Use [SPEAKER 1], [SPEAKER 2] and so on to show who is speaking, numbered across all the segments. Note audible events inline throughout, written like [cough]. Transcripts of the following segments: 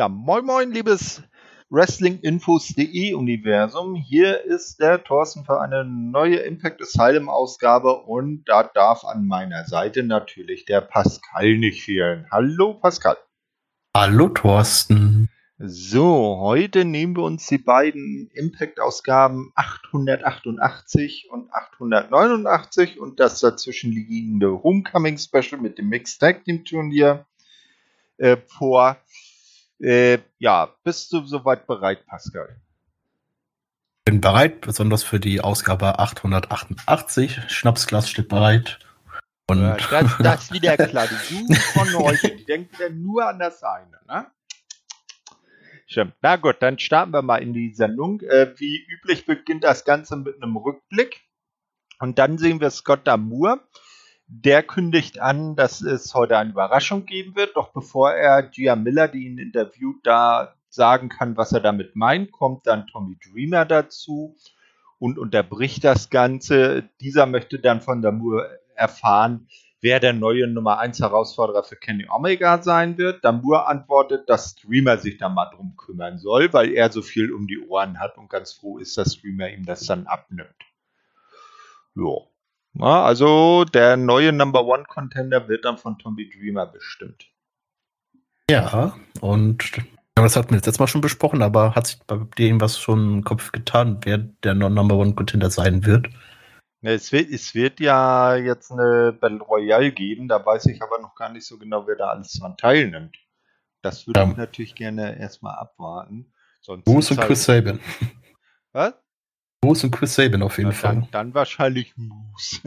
[SPEAKER 1] Ja, moin moin, liebes Wrestlinginfos.de Universum. Hier ist der Thorsten für eine neue Impact Asylum Ausgabe und da darf an meiner Seite natürlich der Pascal nicht fehlen. Hallo Pascal.
[SPEAKER 2] Hallo Thorsten.
[SPEAKER 1] So, heute nehmen wir uns die beiden Impact-Ausgaben 888 und 889 und das dazwischen liegende Homecoming-Special mit dem Mixed Tag Team Turnier äh, vor. Äh, ja, bist du soweit bereit, Pascal?
[SPEAKER 2] Bin bereit, besonders für die Ausgabe 888. Schnapsglas steht bereit.
[SPEAKER 1] Und ja, das, [laughs] das wieder klar. Die von euch, denken ja nur an das eine, ne? Stimmt. Na gut, dann starten wir mal in die Sendung. Äh, wie üblich beginnt das Ganze mit einem Rückblick. Und dann sehen wir Scott Damour. Der kündigt an, dass es heute eine Überraschung geben wird. Doch bevor er Gia Miller, die ihn interviewt, da sagen kann, was er damit meint, kommt dann Tommy Dreamer dazu und unterbricht das Ganze. Dieser möchte dann von Damour erfahren, wer der neue Nummer 1 Herausforderer für Kenny Omega sein wird. Damur antwortet, dass Streamer sich da mal drum kümmern soll, weil er so viel um die Ohren hat und ganz froh ist, dass Streamer ihm das dann abnimmt. Jo. Ja, also der neue Number One Contender wird dann von Tommy Dreamer bestimmt.
[SPEAKER 2] Ja, und das hatten wir jetzt Mal schon besprochen, aber hat sich bei dem was schon im Kopf getan, wer der Number One Contender sein wird?
[SPEAKER 1] Es wird, es wird ja jetzt eine Battle Royale geben, da weiß ich aber noch gar nicht so genau, wer da alles dran teilnimmt. Das würde ja. ich natürlich gerne erstmal abwarten.
[SPEAKER 2] Sonst Moose und halt Chris Sabin.
[SPEAKER 1] Was?
[SPEAKER 2] Moose und Chris Sabin auf jeden
[SPEAKER 1] Na,
[SPEAKER 2] Fall.
[SPEAKER 1] Dann, dann wahrscheinlich Moose.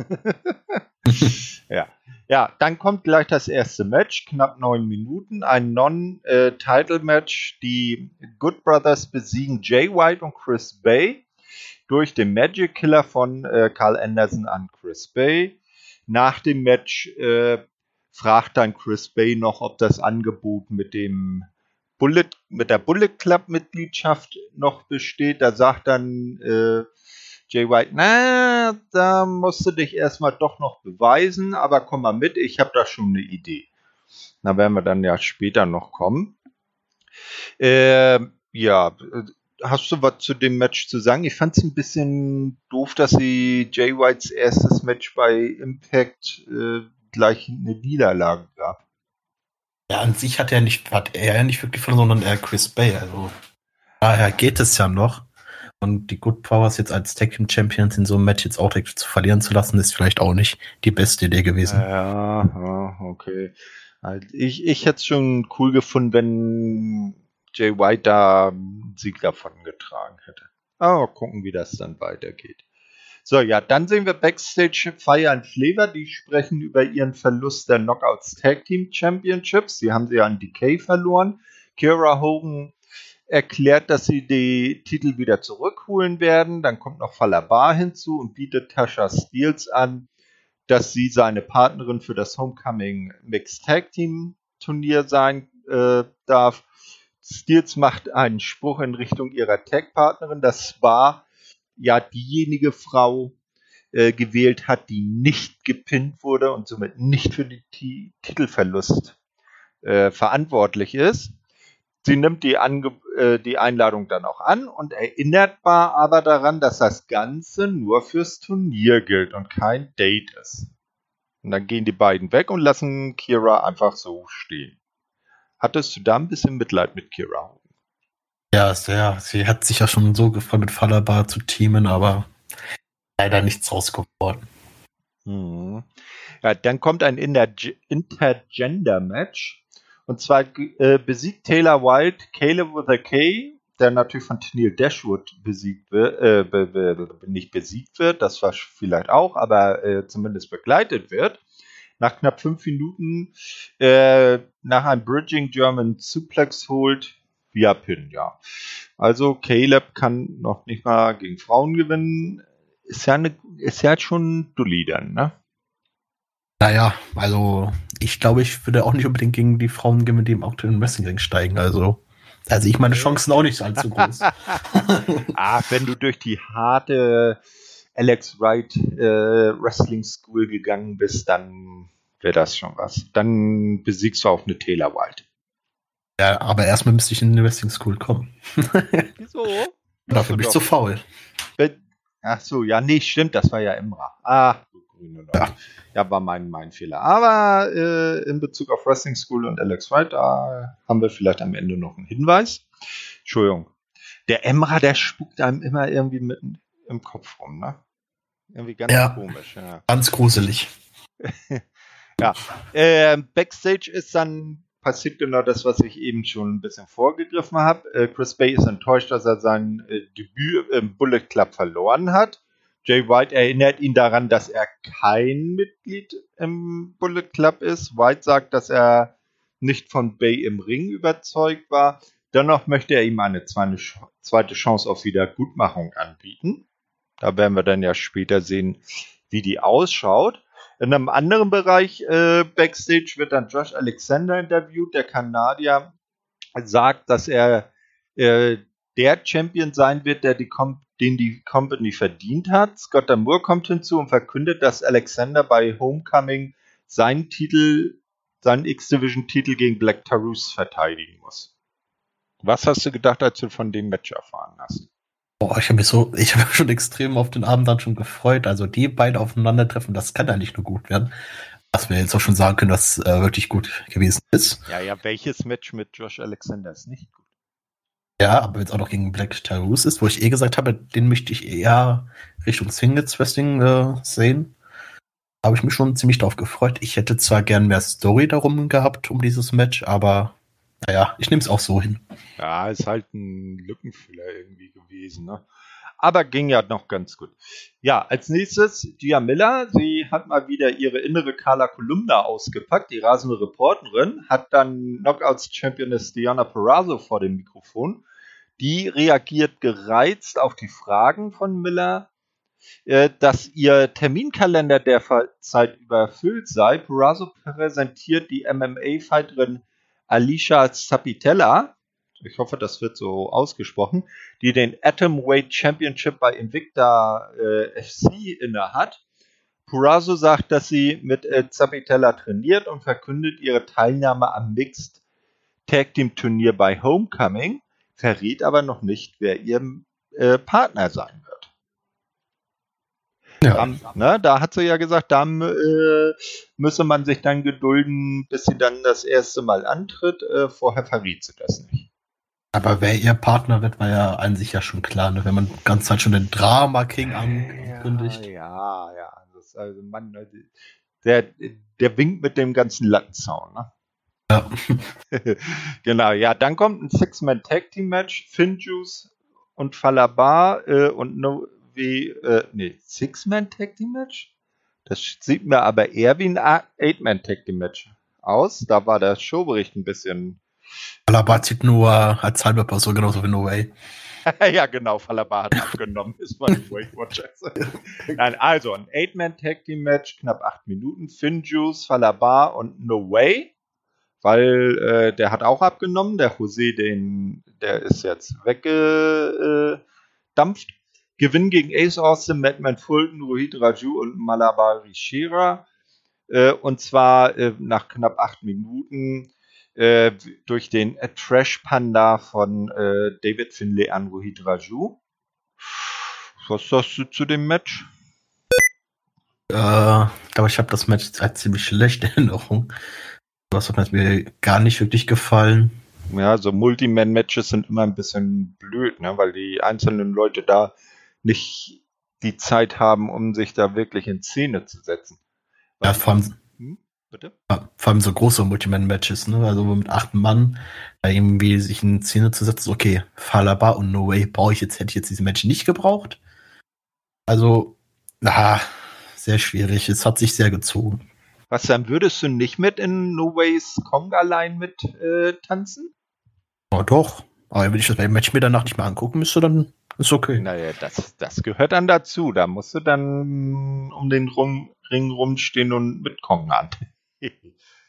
[SPEAKER 1] [laughs] ja. ja, dann kommt gleich das erste Match, knapp neun Minuten, ein Non-Title-Match. Die Good Brothers besiegen Jay White und Chris Bay durch den Magic Killer von äh, Carl Anderson an Chris Bay. Nach dem Match äh, fragt dann Chris Bay noch, ob das Angebot mit dem Bullet, mit der Bullet Club Mitgliedschaft noch besteht. Da sagt dann äh, Jay White, na, da musst du dich erstmal doch noch beweisen, aber komm mal mit, ich habe da schon eine Idee. Da werden wir dann ja später noch kommen. Äh, ja, hast du was zu dem Match zu sagen? Ich fand es ein bisschen doof, dass sie Jay Whites erstes Match bei Impact äh, gleich eine Niederlage gab.
[SPEAKER 2] Ja, an sich hat er nicht, hat er ja nicht wirklich verloren, sondern er Chris Bay. Also daher geht es ja noch. Und die Good Powers jetzt als Tag Team Champions in so einem Match jetzt auch direkt zu verlieren zu lassen, ist vielleicht auch nicht die beste Idee gewesen.
[SPEAKER 1] Ja, ja okay. Also ich, ich hätte es schon cool gefunden, wenn Jay White da einen Sieg davon getragen hätte. Aber gucken, wie das dann weitergeht. So, ja, dann sehen wir Backstage Fire and Flavor. Die sprechen über ihren Verlust der Knockouts Tag Team Championships. Sie haben sie an Decay verloren. Kira Hogan erklärt, dass sie die Titel wieder zurückholen werden. Dann kommt noch Falabar hinzu und bietet Tasha Steels an, dass sie seine Partnerin für das Homecoming Mixed Tag Team Turnier sein äh, darf. Steels macht einen Spruch in Richtung ihrer Tag-Partnerin, dass Spa ja diejenige Frau äh, gewählt hat, die nicht gepinnt wurde und somit nicht für den Titelverlust äh, verantwortlich ist. Sie nimmt die, Ange äh, die Einladung dann auch an und erinnert Bar aber daran, dass das Ganze nur fürs Turnier gilt und kein Date ist. Und dann gehen die beiden weg und lassen Kira einfach so stehen. Hattest du da ein bisschen Mitleid mit Kira?
[SPEAKER 2] Ja, sehr. Sie hat sich ja schon so gefreut, mit Fallerbar zu teamen, aber leider nichts rausgeworden.
[SPEAKER 1] Hm. Ja, dann kommt ein Intergender-Match. Und zwar äh, besiegt Taylor Wilde Caleb with a K, der natürlich von Tennille Dashwood besiegt wird, äh, be, nicht besiegt wird, das war vielleicht auch, aber äh, zumindest begleitet wird nach knapp fünf Minuten äh, nach einem Bridging German Suplex holt via Pin, ja. Also Caleb kann noch nicht mal gegen Frauen gewinnen. Ist ja, eine, ist ja schon Dulli dann, ne?
[SPEAKER 2] Naja, also ich glaube, ich würde auch nicht unbedingt gegen die Frauen gegen die im aktuellen Wrestling steigen. Also, also ich meine Chancen auch nicht allzu groß.
[SPEAKER 1] Ach, [laughs] wenn du durch die harte Alex Wright äh, Wrestling School gegangen bist, dann wäre das schon was. Dann besiegst du auch eine Taylor White.
[SPEAKER 2] Ja, aber erstmal müsste ich in die Wrestling School kommen. [laughs]
[SPEAKER 1] Wieso?
[SPEAKER 2] Dafür bin ich zu faul.
[SPEAKER 1] Ach so, ja, nee, stimmt, das war ja Imra. Ah, du grüne Leute. Ja. ja, war mein, mein Fehler. Aber äh, in Bezug auf Wrestling School und Alex Wright, da haben wir vielleicht am Ende noch einen Hinweis. Entschuldigung. Der Emra, der spukt einem immer irgendwie mit im Kopf rum, ne? Irgendwie ganz ja, komisch. Ja.
[SPEAKER 2] Ganz gruselig. [laughs]
[SPEAKER 1] ja. Äh, Backstage ist dann passiert genau das, was ich eben schon ein bisschen vorgegriffen habe. Äh, Chris Bay ist enttäuscht, dass er sein äh, Debüt im Bullet Club verloren hat. Jay White erinnert ihn daran, dass er kein Mitglied im Bullet Club ist. White sagt, dass er nicht von Bay im Ring überzeugt war. Dennoch möchte er ihm eine zweite Chance auf Wiedergutmachung anbieten. Da werden wir dann ja später sehen, wie die ausschaut. In einem anderen Bereich äh, Backstage wird dann Josh Alexander interviewt. Der Kanadier sagt, dass er äh, der Champion sein wird, der die den die Company verdient hat. Scott Moore kommt hinzu und verkündet, dass Alexander bei Homecoming seinen Titel, seinen X-Division-Titel gegen Black Taurus verteidigen muss. Was hast du gedacht, als du von dem Match erfahren hast?
[SPEAKER 2] Boah, ich habe mich so, ich habe schon extrem auf den Abend dann schon gefreut. Also die beiden aufeinandertreffen, das kann ja nicht nur gut werden. Was wir jetzt auch schon sagen können, dass äh, wirklich gut gewesen ist.
[SPEAKER 1] Ja, ja, welches Match mit Josh Alexander ist nicht gut?
[SPEAKER 2] Ja, aber jetzt auch noch gegen Black Taurus ist, wo ich eh gesagt habe, den möchte ich eher Richtung Singles Wrestling äh, sehen. Habe ich mich schon ziemlich darauf gefreut. Ich hätte zwar gern mehr Story darum gehabt, um dieses Match, aber naja, ich nehme es auch so hin.
[SPEAKER 1] Ja, ist halt ein Lückenfüller irgendwie gewesen, ne? Aber ging ja noch ganz gut. Ja, als nächstes Gia Miller. Sie hat mal wieder ihre innere Carla Kolumna ausgepackt. Die rasende Reporterin hat dann Knockouts Championess Diana Perazzo vor dem Mikrofon. Die reagiert gereizt auf die Fragen von Miller, äh, dass ihr Terminkalender derzeit überfüllt sei. Perazzo präsentiert die MMA-Fighterin Alicia Zapitella, ich hoffe, das wird so ausgesprochen, die den Atomweight Championship bei Invicta äh, FC innehat. Purazo sagt, dass sie mit äh, Zapitella trainiert und verkündet ihre Teilnahme am Mixed Tag Team Turnier bei Homecoming, verrät aber noch nicht, wer ihr äh, Partner sein wird. Ja. Da, ne, da hat sie ja gesagt, da äh, müsse man sich dann gedulden, bis sie dann das erste Mal antritt. Äh, vorher verriet sie das nicht.
[SPEAKER 2] Aber wer ihr Partner wird, war ja an sich ja schon klar, ne? wenn man die ganze Zeit schon den Drama King ankündigt.
[SPEAKER 1] Ja, ja, ja. Das, also man, also, der, der winkt mit dem ganzen Lattenzaun. Ne? Ja. [laughs] genau, ja, dann kommt ein Six-Man Tag Team Match. Finjuice und Falabar äh, und no, wie, äh, nee, Six-Man Tag Team Match? Das sieht mir aber eher wie ein Eight-Man Tag Team Match aus. Da war der Showbericht ein bisschen.
[SPEAKER 2] Falabar zieht nur als Person genauso wie No Way. [laughs]
[SPEAKER 1] ja, genau, Falabar hat abgenommen, ist den Weight Watchers. Nein, also ein Eight-Man Tag Team Match, knapp acht Minuten. Finn Juice, Falabar und No Way. Weil äh, der hat auch abgenommen. Der Jose, den, der ist jetzt weggedampft. Gewinn gegen Ace Austin, Madman Fulton, Rohit Raju und Malabari Shira. Äh, und zwar äh, nach knapp acht Minuten äh, durch den Trash Panda von äh, David Finlay an Rohit Raju. Was sagst du zu dem Match?
[SPEAKER 2] Äh, aber ich habe das Match als ziemlich schlechte [laughs] Erinnerung. Was hat mir gar nicht wirklich gefallen.
[SPEAKER 1] Ja, so Multiman-Matches sind immer ein bisschen blöd, ne? weil die einzelnen Leute da nicht die Zeit haben, um sich da wirklich in Szene zu setzen.
[SPEAKER 2] Ja, vor allem, hm? Bitte? vor allem so große Multiman-Matches, ne? Also mit acht Mann, da irgendwie sich in Szene zu setzen, okay, Falaba und No Way brauche ich jetzt, hätte ich jetzt diese Match nicht gebraucht. Also, na, sehr schwierig. Es hat sich sehr gezogen.
[SPEAKER 1] Was dann würdest du nicht mit in No Ways Kong allein mit äh, tanzen?
[SPEAKER 2] Ja, doch. Aber wenn ich das Match mir danach nicht mal angucken müsste, dann ist okay.
[SPEAKER 1] Naja, das, das gehört dann dazu. Da musst du dann um den rum, Ring rumstehen und mitkommen an.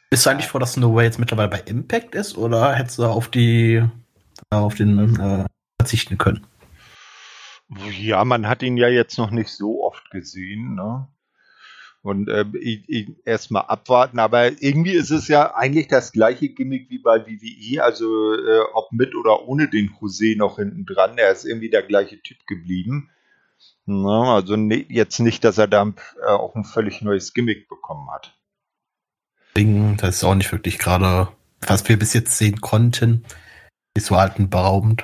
[SPEAKER 2] Bist du eigentlich vor, dass No Way jetzt mittlerweile bei Impact ist oder hättest du auf die auf den äh, verzichten können?
[SPEAKER 1] Ja, man hat ihn ja jetzt noch nicht so oft gesehen, ne? Und äh, erstmal abwarten, aber irgendwie ist es ja eigentlich das gleiche Gimmick wie bei WWE, also äh, ob mit oder ohne den José noch hinten dran, er ist irgendwie der gleiche Typ geblieben. Na, also ne, jetzt nicht, dass er da äh, auch ein völlig neues Gimmick bekommen hat.
[SPEAKER 2] Das ist auch nicht wirklich gerade, was wir bis jetzt sehen konnten, ist so atemberaubend.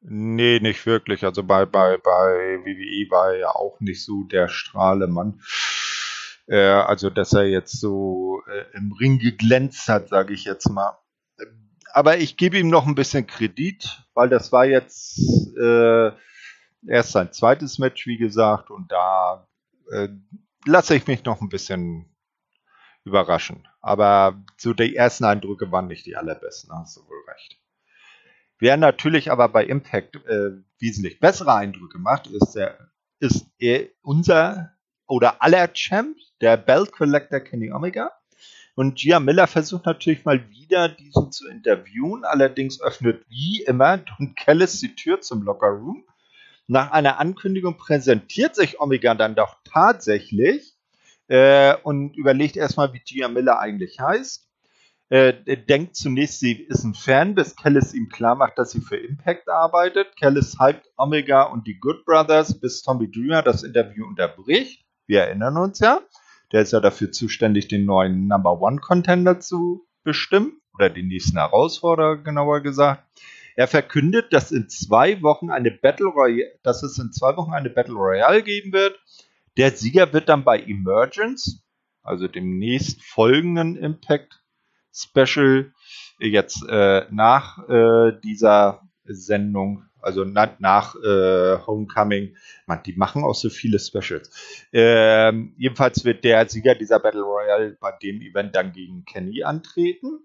[SPEAKER 1] Nee, nicht wirklich. Also bei, bei, bei WWE war er ja auch nicht so der Strahlemann. Äh, also, dass er jetzt so äh, im Ring geglänzt hat, sage ich jetzt mal. Aber ich gebe ihm noch ein bisschen Kredit, weil das war jetzt äh, erst sein zweites Match, wie gesagt, und da äh, lasse ich mich noch ein bisschen überraschen. Aber so die ersten Eindrücke waren nicht die allerbesten, hast du wohl recht. Wer natürlich aber bei Impact äh, wesentlich bessere Eindrücke macht, ist, der, ist er unser oder aller Champ, der Belt Collector Kenny Omega. Und Gia Miller versucht natürlich mal wieder, diesen zu interviewen. Allerdings öffnet wie immer Don Kellis die Tür zum Locker Room. Nach einer Ankündigung präsentiert sich Omega dann doch tatsächlich äh, und überlegt erstmal, wie Gia Miller eigentlich heißt. Äh, denkt zunächst, sie ist ein Fan, bis Kellis ihm klar macht, dass sie für Impact arbeitet. Kellis hypt Omega und die Good Brothers, bis Tommy Dreamer das Interview unterbricht. Wir erinnern uns ja. Der ist ja dafür zuständig, den neuen Number One Contender zu bestimmen. Oder den nächsten Herausforderer, genauer gesagt. Er verkündet, dass in zwei Wochen eine Battle Royale, dass es in zwei Wochen eine Battle Royale geben wird. Der Sieger wird dann bei Emergence, also dem nächst folgenden Impact Special jetzt äh, nach äh, dieser Sendung, also na, nach äh, Homecoming. Man, die machen auch so viele Specials. Ähm, jedenfalls wird der Sieger dieser Battle Royale bei dem Event dann gegen Kenny antreten.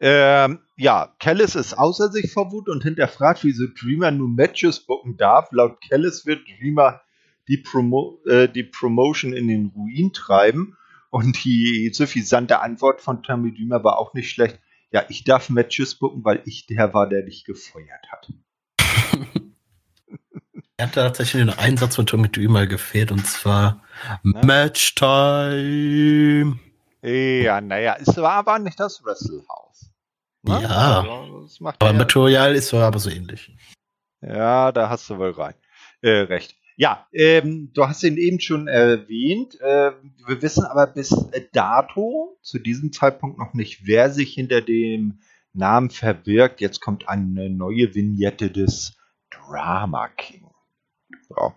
[SPEAKER 1] Ähm, ja, Kellis ist außer sich vor Wut und hinterfragt, wieso Dreamer nun Matches booken darf. Laut Kellis wird Dreamer die, Promo äh, die Promotion in den Ruin treiben und die suffisante Antwort von Tommy Dümer war auch nicht schlecht. Ja, ich darf Matches booken, weil ich der war, der dich gefeuert hat. [laughs]
[SPEAKER 2] er hat tatsächlich einen Einsatz von Tommy Dümer gefehlt und zwar ne? Match Time.
[SPEAKER 1] Ja, naja, es war aber nicht das Wrestlehouse.
[SPEAKER 2] Ne? Ja, also, aber ja. Royale ist aber so ähnlich.
[SPEAKER 1] Ja, da hast du wohl rein. Äh, recht. Ja, ähm, du hast ihn eben schon erwähnt. Äh, wir wissen aber bis dato, zu diesem Zeitpunkt noch nicht, wer sich hinter dem Namen verbirgt. Jetzt kommt eine neue Vignette des Drama King. Ja.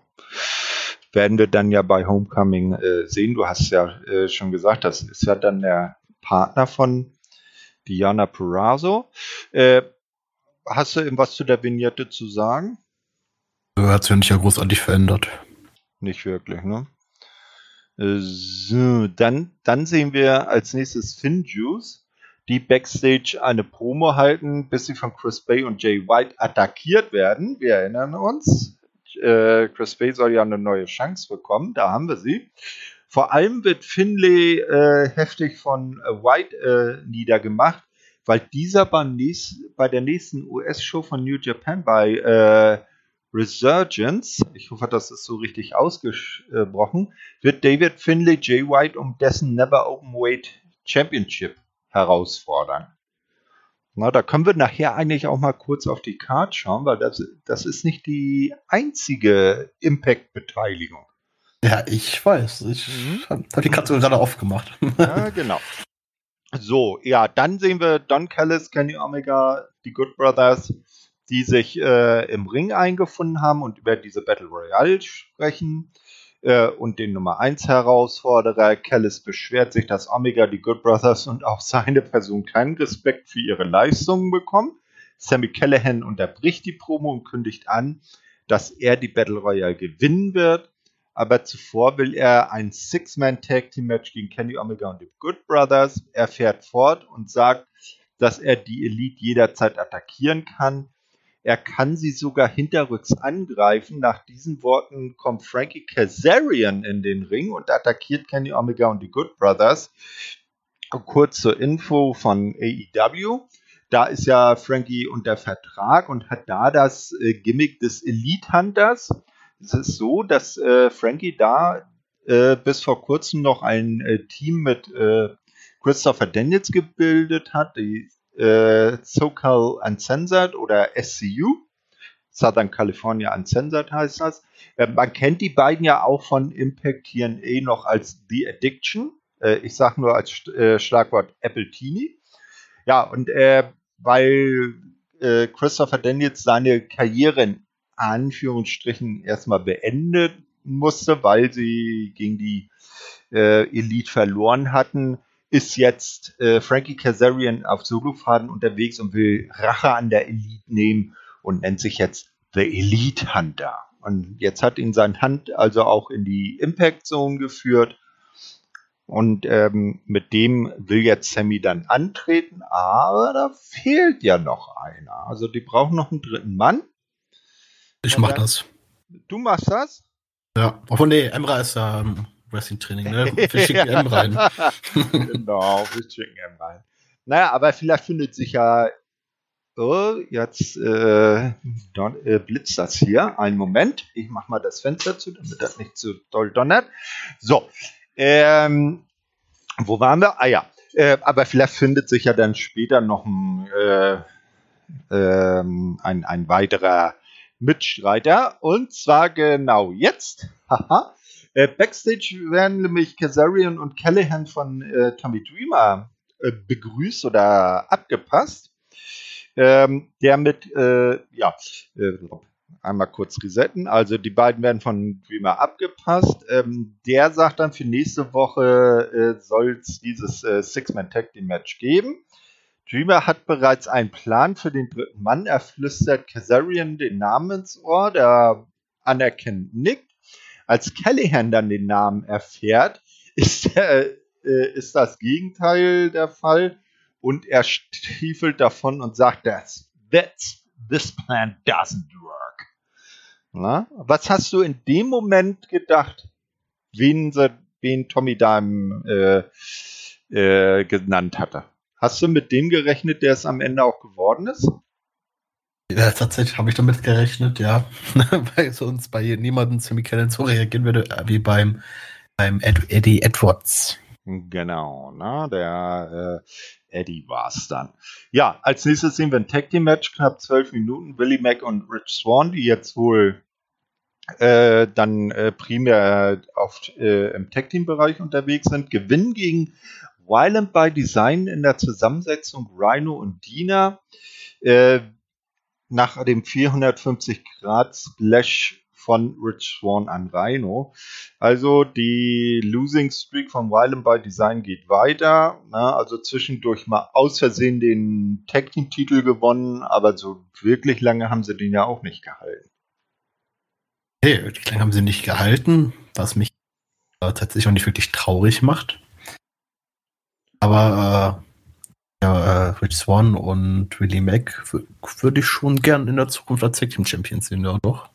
[SPEAKER 1] Werden wir dann ja bei Homecoming äh, sehen. Du hast ja äh, schon gesagt, das ist ja dann der Partner von Diana Perazzo. Äh, hast du irgendwas zu der Vignette zu sagen?
[SPEAKER 2] Hat sich ja nicht ja großartig verändert.
[SPEAKER 1] Nicht wirklich, ne? Äh, so, dann, dann sehen wir als nächstes Finn Juice, die backstage eine Promo halten, bis sie von Chris Bay und Jay White attackiert werden. Wir erinnern uns. Äh, Chris Bay soll ja eine neue Chance bekommen, da haben wir sie. Vor allem wird Finlay äh, heftig von äh, White äh, niedergemacht, weil dieser beim nächsten, bei der nächsten US-Show von New Japan bei äh, Resurgence, ich hoffe, das ist so richtig ausgesprochen, wird David Finlay Jay White um dessen Never Openweight Championship herausfordern. Na, da können wir nachher eigentlich auch mal kurz auf die Card schauen, weil das, das ist nicht die einzige Impact-Beteiligung.
[SPEAKER 2] Ja, ich weiß. Ich mhm. habe die Karte gerade aufgemacht.
[SPEAKER 1] Ja, [laughs] genau. So, ja, dann sehen wir Don Callis, Kenny Omega, die Good Brothers die sich äh, im Ring eingefunden haben und über diese Battle Royale sprechen. Äh, und den Nummer 1 Herausforderer Callis beschwert sich, dass Omega, die Good Brothers und auch seine Person keinen Respekt für ihre Leistungen bekommen. Sammy Callahan unterbricht die Promo und kündigt an, dass er die Battle Royale gewinnen wird. Aber zuvor will er ein Six-Man-Tag-Team-Match gegen Kenny Omega und die Good Brothers. Er fährt fort und sagt, dass er die Elite jederzeit attackieren kann. Er kann sie sogar hinterrücks angreifen. Nach diesen Worten kommt Frankie Kazarian in den Ring und attackiert Kenny Omega und die Good Brothers. Kurz zur Info von AEW. Da ist ja Frankie unter Vertrag und hat da das äh, Gimmick des Elite Hunters. Es ist so, dass äh, Frankie da äh, bis vor kurzem noch ein äh, Team mit äh, Christopher Daniels gebildet hat, die äh, SoCal Uncensored oder SCU. Southern California Uncensored heißt das. Äh, man kennt die beiden ja auch von Impact TNA noch als The Addiction. Äh, ich sage nur als äh, Schlagwort Apple Teeny. Ja, und äh, weil äh, Christopher Daniels seine Karriere in Anführungsstrichen erstmal beenden musste, weil sie gegen die äh, Elite verloren hatten, ist jetzt äh, Frankie Kazarian auf Solofaden unterwegs und will Rache an der Elite nehmen und nennt sich jetzt The Elite Hunter. Und jetzt hat ihn sein Hand also auch in die Impact Zone geführt. Und ähm, mit dem will jetzt Sammy dann antreten, aber da fehlt ja noch einer. Also die brauchen noch einen dritten Mann.
[SPEAKER 2] Ich mach das.
[SPEAKER 1] Du machst das?
[SPEAKER 2] Ja. Obwohl, nee, Emra ist da ähm, Wrestling-Training, ne? [laughs] Wir schicken M [laughs] rein.
[SPEAKER 1] genau, wir schicken M rein. Naja, aber vielleicht findet sich ja Oh, jetzt äh, don, äh, blitzt das hier. Einen Moment. Ich mache mal das Fenster zu, damit das nicht zu doll donnert. So. Ähm, wo waren wir? Ah ja. Äh, aber vielleicht findet sich ja dann später noch ein, äh, ähm, ein, ein weiterer Mitstreiter. Und zwar genau jetzt. Haha. Äh, Backstage werden nämlich Kazarian und Callahan von äh, Tommy Dreamer äh, begrüßt oder abgepasst ähm, der mit, äh, ja, äh, einmal kurz resetten. Also die beiden werden von Dreamer abgepasst. Ähm, der sagt dann für nächste Woche äh, soll es dieses äh, Six-Man-Tag-Team-Match geben. Dreamer hat bereits einen Plan für den dritten Mann. Er flüstert Kazarian den Namen ins Ohr, der anerkennt nickt. Als Callahan dann den Namen erfährt, [laughs] ist, der, äh, ist das Gegenteil der Fall und er stiefelt davon und sagt, das, that's, this plan doesn't work. Na? Was hast du in dem Moment gedacht, wen, wen Tommy da äh, äh, genannt hatte? Hast du mit dem gerechnet, der es am Ende auch geworden ist?
[SPEAKER 2] Ja, tatsächlich habe ich damit gerechnet, ja. [laughs] Weil sonst bei niemandem Sammy Cannon so reagieren würde, wie beim, beim Ed Eddie Edwards.
[SPEAKER 1] Genau, ne? der äh, Eddie war es dann. Ja, als nächstes sehen wir ein Tag Team Match, knapp zwölf Minuten. Willie Mack und Rich Swan, die jetzt wohl äh, dann äh, primär auf, äh, im Tag Team Bereich unterwegs sind, gewinnen gegen Violent by Design in der Zusammensetzung Rhino und Dina. Äh, nach dem 450 Grad Splash von Rich Swan an Rhino. Also die Losing Streak von Violent by Design geht weiter. Na, also zwischendurch mal aus Versehen den Tag Team Titel gewonnen, aber so wirklich lange haben sie den ja auch nicht gehalten.
[SPEAKER 2] Nee, wirklich lange haben sie nicht gehalten, was mich tatsächlich auch nicht wirklich traurig macht. Aber äh, ja, äh, Rich Swan und Willie Mack würde ich schon gern in der Zukunft als Tag Team Champions sehen, ja doch.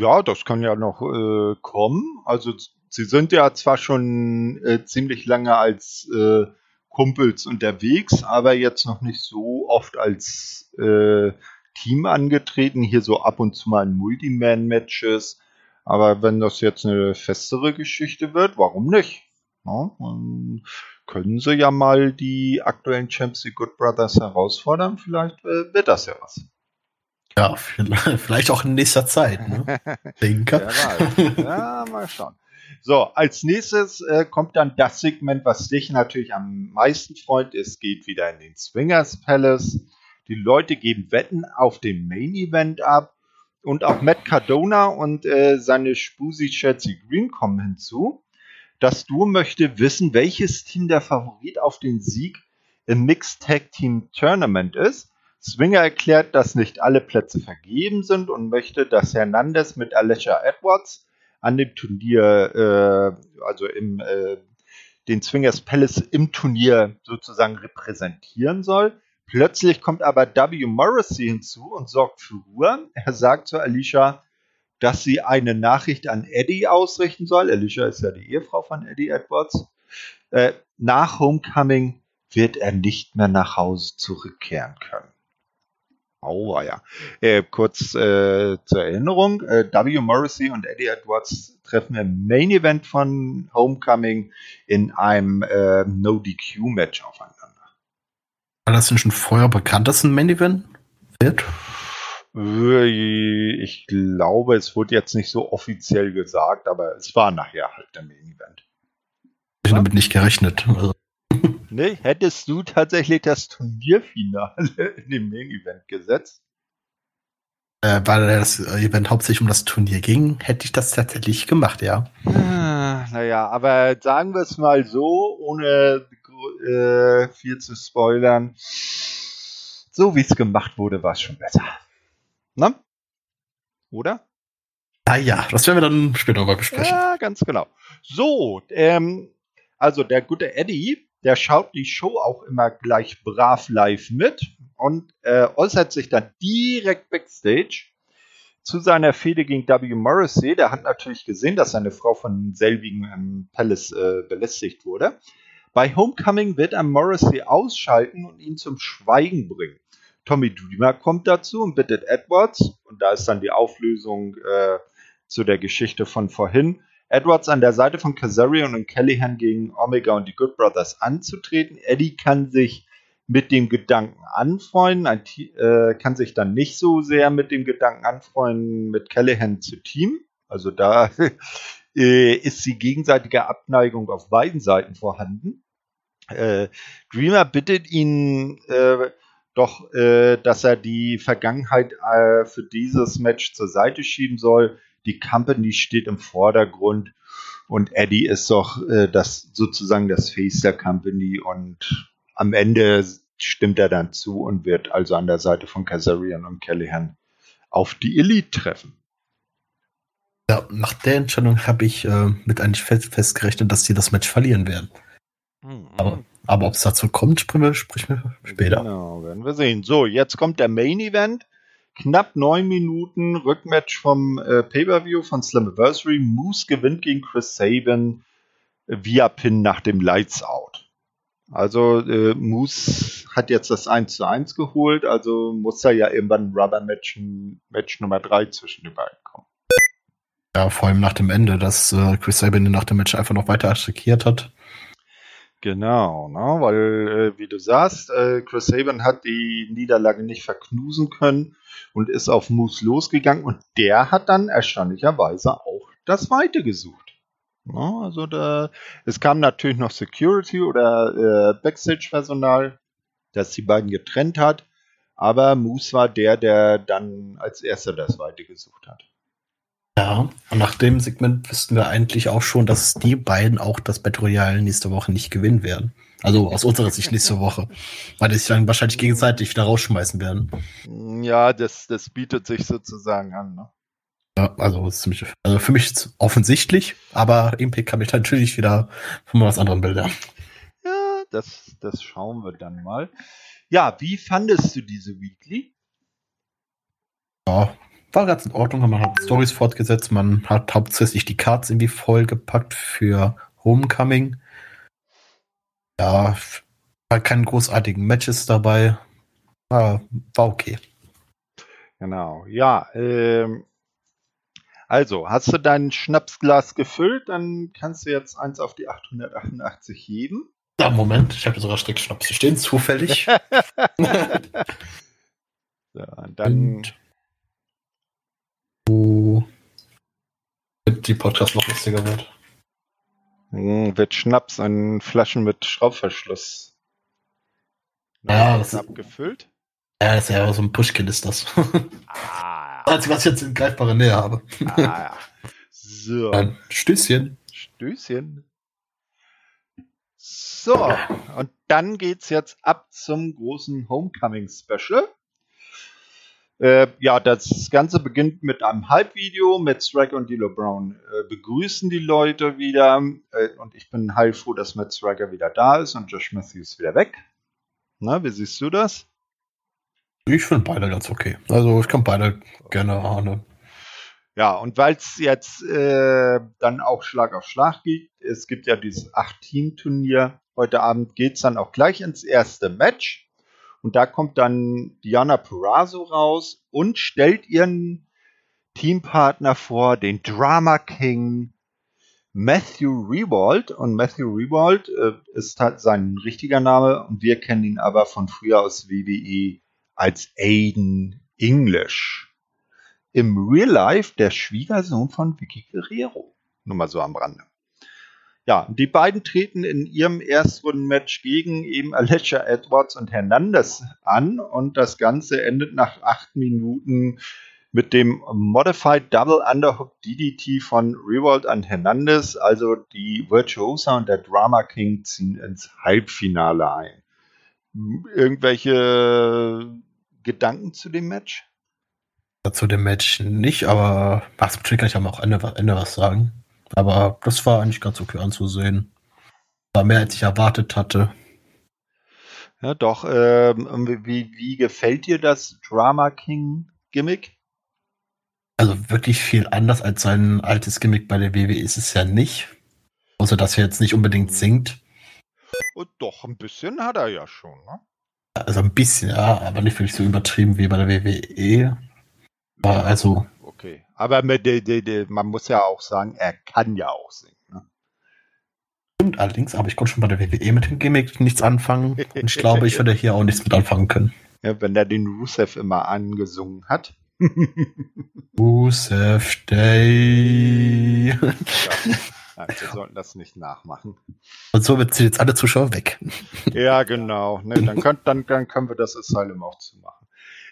[SPEAKER 1] Ja, das kann ja noch äh, kommen. Also sie sind ja zwar schon äh, ziemlich lange als äh, Kumpels unterwegs, aber jetzt noch nicht so oft als äh, Team angetreten. Hier so ab und zu mal in Multiman-Matches. Aber wenn das jetzt eine festere Geschichte wird, warum nicht? Ja, können sie ja mal die aktuellen Champs, die Good Brothers, herausfordern. Vielleicht äh, wird das ja was.
[SPEAKER 2] Ja, [laughs] vielleicht auch in nächster Zeit. Ne? [laughs] Denke.
[SPEAKER 1] ja, mal schauen. So, als nächstes äh, kommt dann das Segment, was dich natürlich am meisten freut. Es geht wieder in den Swingers Palace. Die Leute geben Wetten auf den Main Event ab. Und auch Matt Cardona und äh, seine Spusi Chelsea Green kommen hinzu. Das Duo möchte wissen, welches Team der Favorit auf den Sieg im Mixed Tag Team Tournament ist. Swinger erklärt, dass nicht alle Plätze vergeben sind und möchte, dass Hernandez mit Alicia Edwards an dem Turnier, äh, also im äh, den Swingers Palace im Turnier sozusagen repräsentieren soll. Plötzlich kommt aber W. Morrissey hinzu und sorgt für Ruhe. Er sagt zu Alicia, dass sie eine Nachricht an Eddie ausrichten soll. Alicia ist ja die Ehefrau von Eddie Edwards. Äh, nach Homecoming wird er nicht mehr nach Hause zurückkehren können. Aua, ja. Äh, kurz äh, zur Erinnerung, äh, W. Morrissey und Eddie Edwards treffen im Main Event von Homecoming in einem äh, No-DQ-Match aufeinander.
[SPEAKER 2] War das denn schon vorher bekannt, dass ein Main Event wird?
[SPEAKER 1] Äh, Ich glaube, es wurde jetzt nicht so offiziell gesagt, aber es war nachher halt der Main Event.
[SPEAKER 2] Ich habe damit nicht gerechnet. Also, [laughs]
[SPEAKER 1] Ne, hättest du tatsächlich das Turnierfinale in den Main Event gesetzt?
[SPEAKER 2] äh, weil das Event hauptsächlich um das Turnier ging, hätte ich das tatsächlich gemacht, ja.
[SPEAKER 1] Ah, Naja, aber sagen wir es mal so, ohne äh, viel zu spoilern. So wie es gemacht wurde, war es schon besser. Ne? Oder?
[SPEAKER 2] Naja, das werden wir dann später mal besprechen.
[SPEAKER 1] Ja, ganz genau. So, ähm, also der gute Eddie, der schaut die Show auch immer gleich brav live mit und äh, äußert sich dann direkt backstage zu seiner Fehde gegen W. Morrissey. Der hat natürlich gesehen, dass seine Frau von selbigen im Palace äh, belästigt wurde. Bei Homecoming wird er Morrissey ausschalten und ihn zum Schweigen bringen. Tommy Dreamer kommt dazu und bittet Edwards, und da ist dann die Auflösung äh, zu der Geschichte von vorhin, Edwards an der Seite von Kazarian und Callahan gegen Omega und die Good Brothers anzutreten. Eddie kann sich mit dem Gedanken anfreunden, ein, äh, kann sich dann nicht so sehr mit dem Gedanken anfreunden, mit Callahan zu teamen. Also da [laughs] äh, ist die gegenseitige Abneigung auf beiden Seiten vorhanden. Äh, Dreamer bittet ihn äh, doch, äh, dass er die Vergangenheit äh, für dieses Match zur Seite schieben soll. Die Company steht im Vordergrund und Eddie ist doch äh, das sozusagen das Face der Company und am Ende stimmt er dann zu und wird also an der Seite von Kazarian und Callahan auf die Elite treffen.
[SPEAKER 2] Ja, nach der Entscheidung habe ich äh, mit eigentlich fest, festgerechnet, dass sie das Match verlieren werden. Aber, aber ob es dazu kommt, sprechen wir, sprechen wir später.
[SPEAKER 1] Genau, werden wir sehen. So, jetzt kommt der Main Event. Knapp neun Minuten Rückmatch vom äh, Pay-Per-View von Slammiversary. Moose gewinnt gegen Chris Sabin via Pin nach dem Lights Out. Also äh, Moose hat jetzt das 1 zu 1 geholt, also muss da ja irgendwann ein Rubber-Match Match Nummer 3 zwischen den beiden kommen.
[SPEAKER 2] Ja, vor allem nach dem Ende, dass äh, Chris Sabin nach dem Match einfach noch weiter attackiert hat.
[SPEAKER 1] Genau, ne? weil, äh, wie du sagst, äh, Chris Sabin hat die Niederlage nicht verknusen können und ist auf Moose losgegangen und der hat dann erstaunlicherweise auch das Weite gesucht. Ne? Also da, es kam natürlich noch Security oder äh, Backstage-Personal, das die beiden getrennt hat, aber Moose war der, der dann als erster das Weite gesucht hat.
[SPEAKER 2] Ja, und nach dem Segment wüssten wir eigentlich auch schon, dass die beiden auch das Battle Royale nächste Woche nicht gewinnen werden. Also aus unserer Sicht nächste Woche. Weil die sich dann wahrscheinlich gegenseitig wieder rausschmeißen werden.
[SPEAKER 1] Ja, das, das bietet sich sozusagen an. Ne?
[SPEAKER 2] Ja, also, ziemlich, also für mich ist es offensichtlich, aber Impact kann mich natürlich wieder von was anderem Bildern.
[SPEAKER 1] Ja, das, das schauen wir dann mal. Ja, wie fandest du diese Weekly?
[SPEAKER 2] Ja, war ganz in Ordnung. Man hat Stories fortgesetzt, man hat hauptsächlich die Cards irgendwie vollgepackt für Homecoming. Ja, war keine großartigen Matches dabei. War, war okay.
[SPEAKER 1] Genau, ja. Ähm, also, hast du dein Schnapsglas gefüllt, dann kannst du jetzt eins auf die 888 heben.
[SPEAKER 2] Ja, Moment, ich habe sogar Streckschnaps hier stehen, zufällig. [laughs] [laughs]
[SPEAKER 1] So, und dann,
[SPEAKER 2] Und die Podcast noch lustiger wird.
[SPEAKER 1] mh, wird Schnaps in Flaschen mit Schraubverschluss
[SPEAKER 2] Ja, das ist-
[SPEAKER 1] abgefüllt.
[SPEAKER 2] Ja, das ist ja so ein Pushkill ist das.
[SPEAKER 1] Ah,
[SPEAKER 2] Das [laughs] Einzige, was ich jetzt in greifbarer Nähe habe.
[SPEAKER 1] ah, ja. So. [laughs]
[SPEAKER 2] Ein Stößchen.
[SPEAKER 1] Stößchen. So, und dann geht's jetzt ab zum großen Homecoming Special. Äh, ja, das Ganze beginnt mit einem Halbvideo mit Strike und Dilo Brown. Äh, begrüßen die Leute wieder äh, und ich bin heilfroh, dass Matt Striker wieder da ist und Josh Matthews wieder weg. Na, wie siehst du das?
[SPEAKER 2] Ich finde beide ganz okay. Also ich kann beide gerne ahnen.
[SPEAKER 1] Ja, und weil es jetzt äh, dann auch Schlag auf Schlag geht, es gibt ja dieses Acht-Team-Turnier. Heute Abend geht's dann auch gleich ins erste Match. Und da kommt dann Diana Perazzo raus und stellt ihren Teampartner vor, den Drama King Matthew Rewald. Und Matthew Rewald äh, ist halt sein richtiger Name und wir kennen ihn aber von früher aus WWE als Aiden English. Im Real Life der Schwiegersohn von Vicky Guerrero. Nur mal so am Rande. Ja, die beiden treten in ihrem Erstrundenmatch gegen eben Alicia Edwards und Hernandez an und das Ganze endet nach acht Minuten mit dem Modified Double Underhook DDT von Revolt an Hernandez. Also die Virtuosa und der Drama King ziehen ins Halbfinale ein. Irgendwelche Gedanken zu dem Match?
[SPEAKER 2] Zu dem Match nicht, aber was kann ich auch Ende, Ende was sagen. Aber das war eigentlich ganz okay anzusehen. War mehr, als ich erwartet hatte.
[SPEAKER 1] Ja, doch. Ähm, wie, wie gefällt dir das Drama King Gimmick?
[SPEAKER 2] Also wirklich viel anders als sein altes Gimmick bei der WWE ist es ja nicht. Außer dass er jetzt nicht unbedingt singt.
[SPEAKER 1] Und doch, ein bisschen hat er ja schon, ne?
[SPEAKER 2] Also ein bisschen, ja, aber nicht wirklich so übertrieben wie bei der WWE. Aber also
[SPEAKER 1] okay. Aber mit, de, de, de, man muss ja auch sagen, er kann ja auch singen. Ne?
[SPEAKER 2] Stimmt allerdings, aber ich konnte schon bei der WWE mit dem Gimmick nichts anfangen. Und ich glaube, ich würde hier auch nichts mit anfangen können.
[SPEAKER 1] Ja, wenn er den Rusev immer angesungen hat. [laughs]
[SPEAKER 2] Rusev Day. Ja.
[SPEAKER 1] Nein, wir sollten das nicht nachmachen.
[SPEAKER 2] Und somit sind jetzt alle Zuschauer weg.
[SPEAKER 1] Ja, genau. Ne, dann, könnt, dann, dann können wir das Asylum auch zu machen.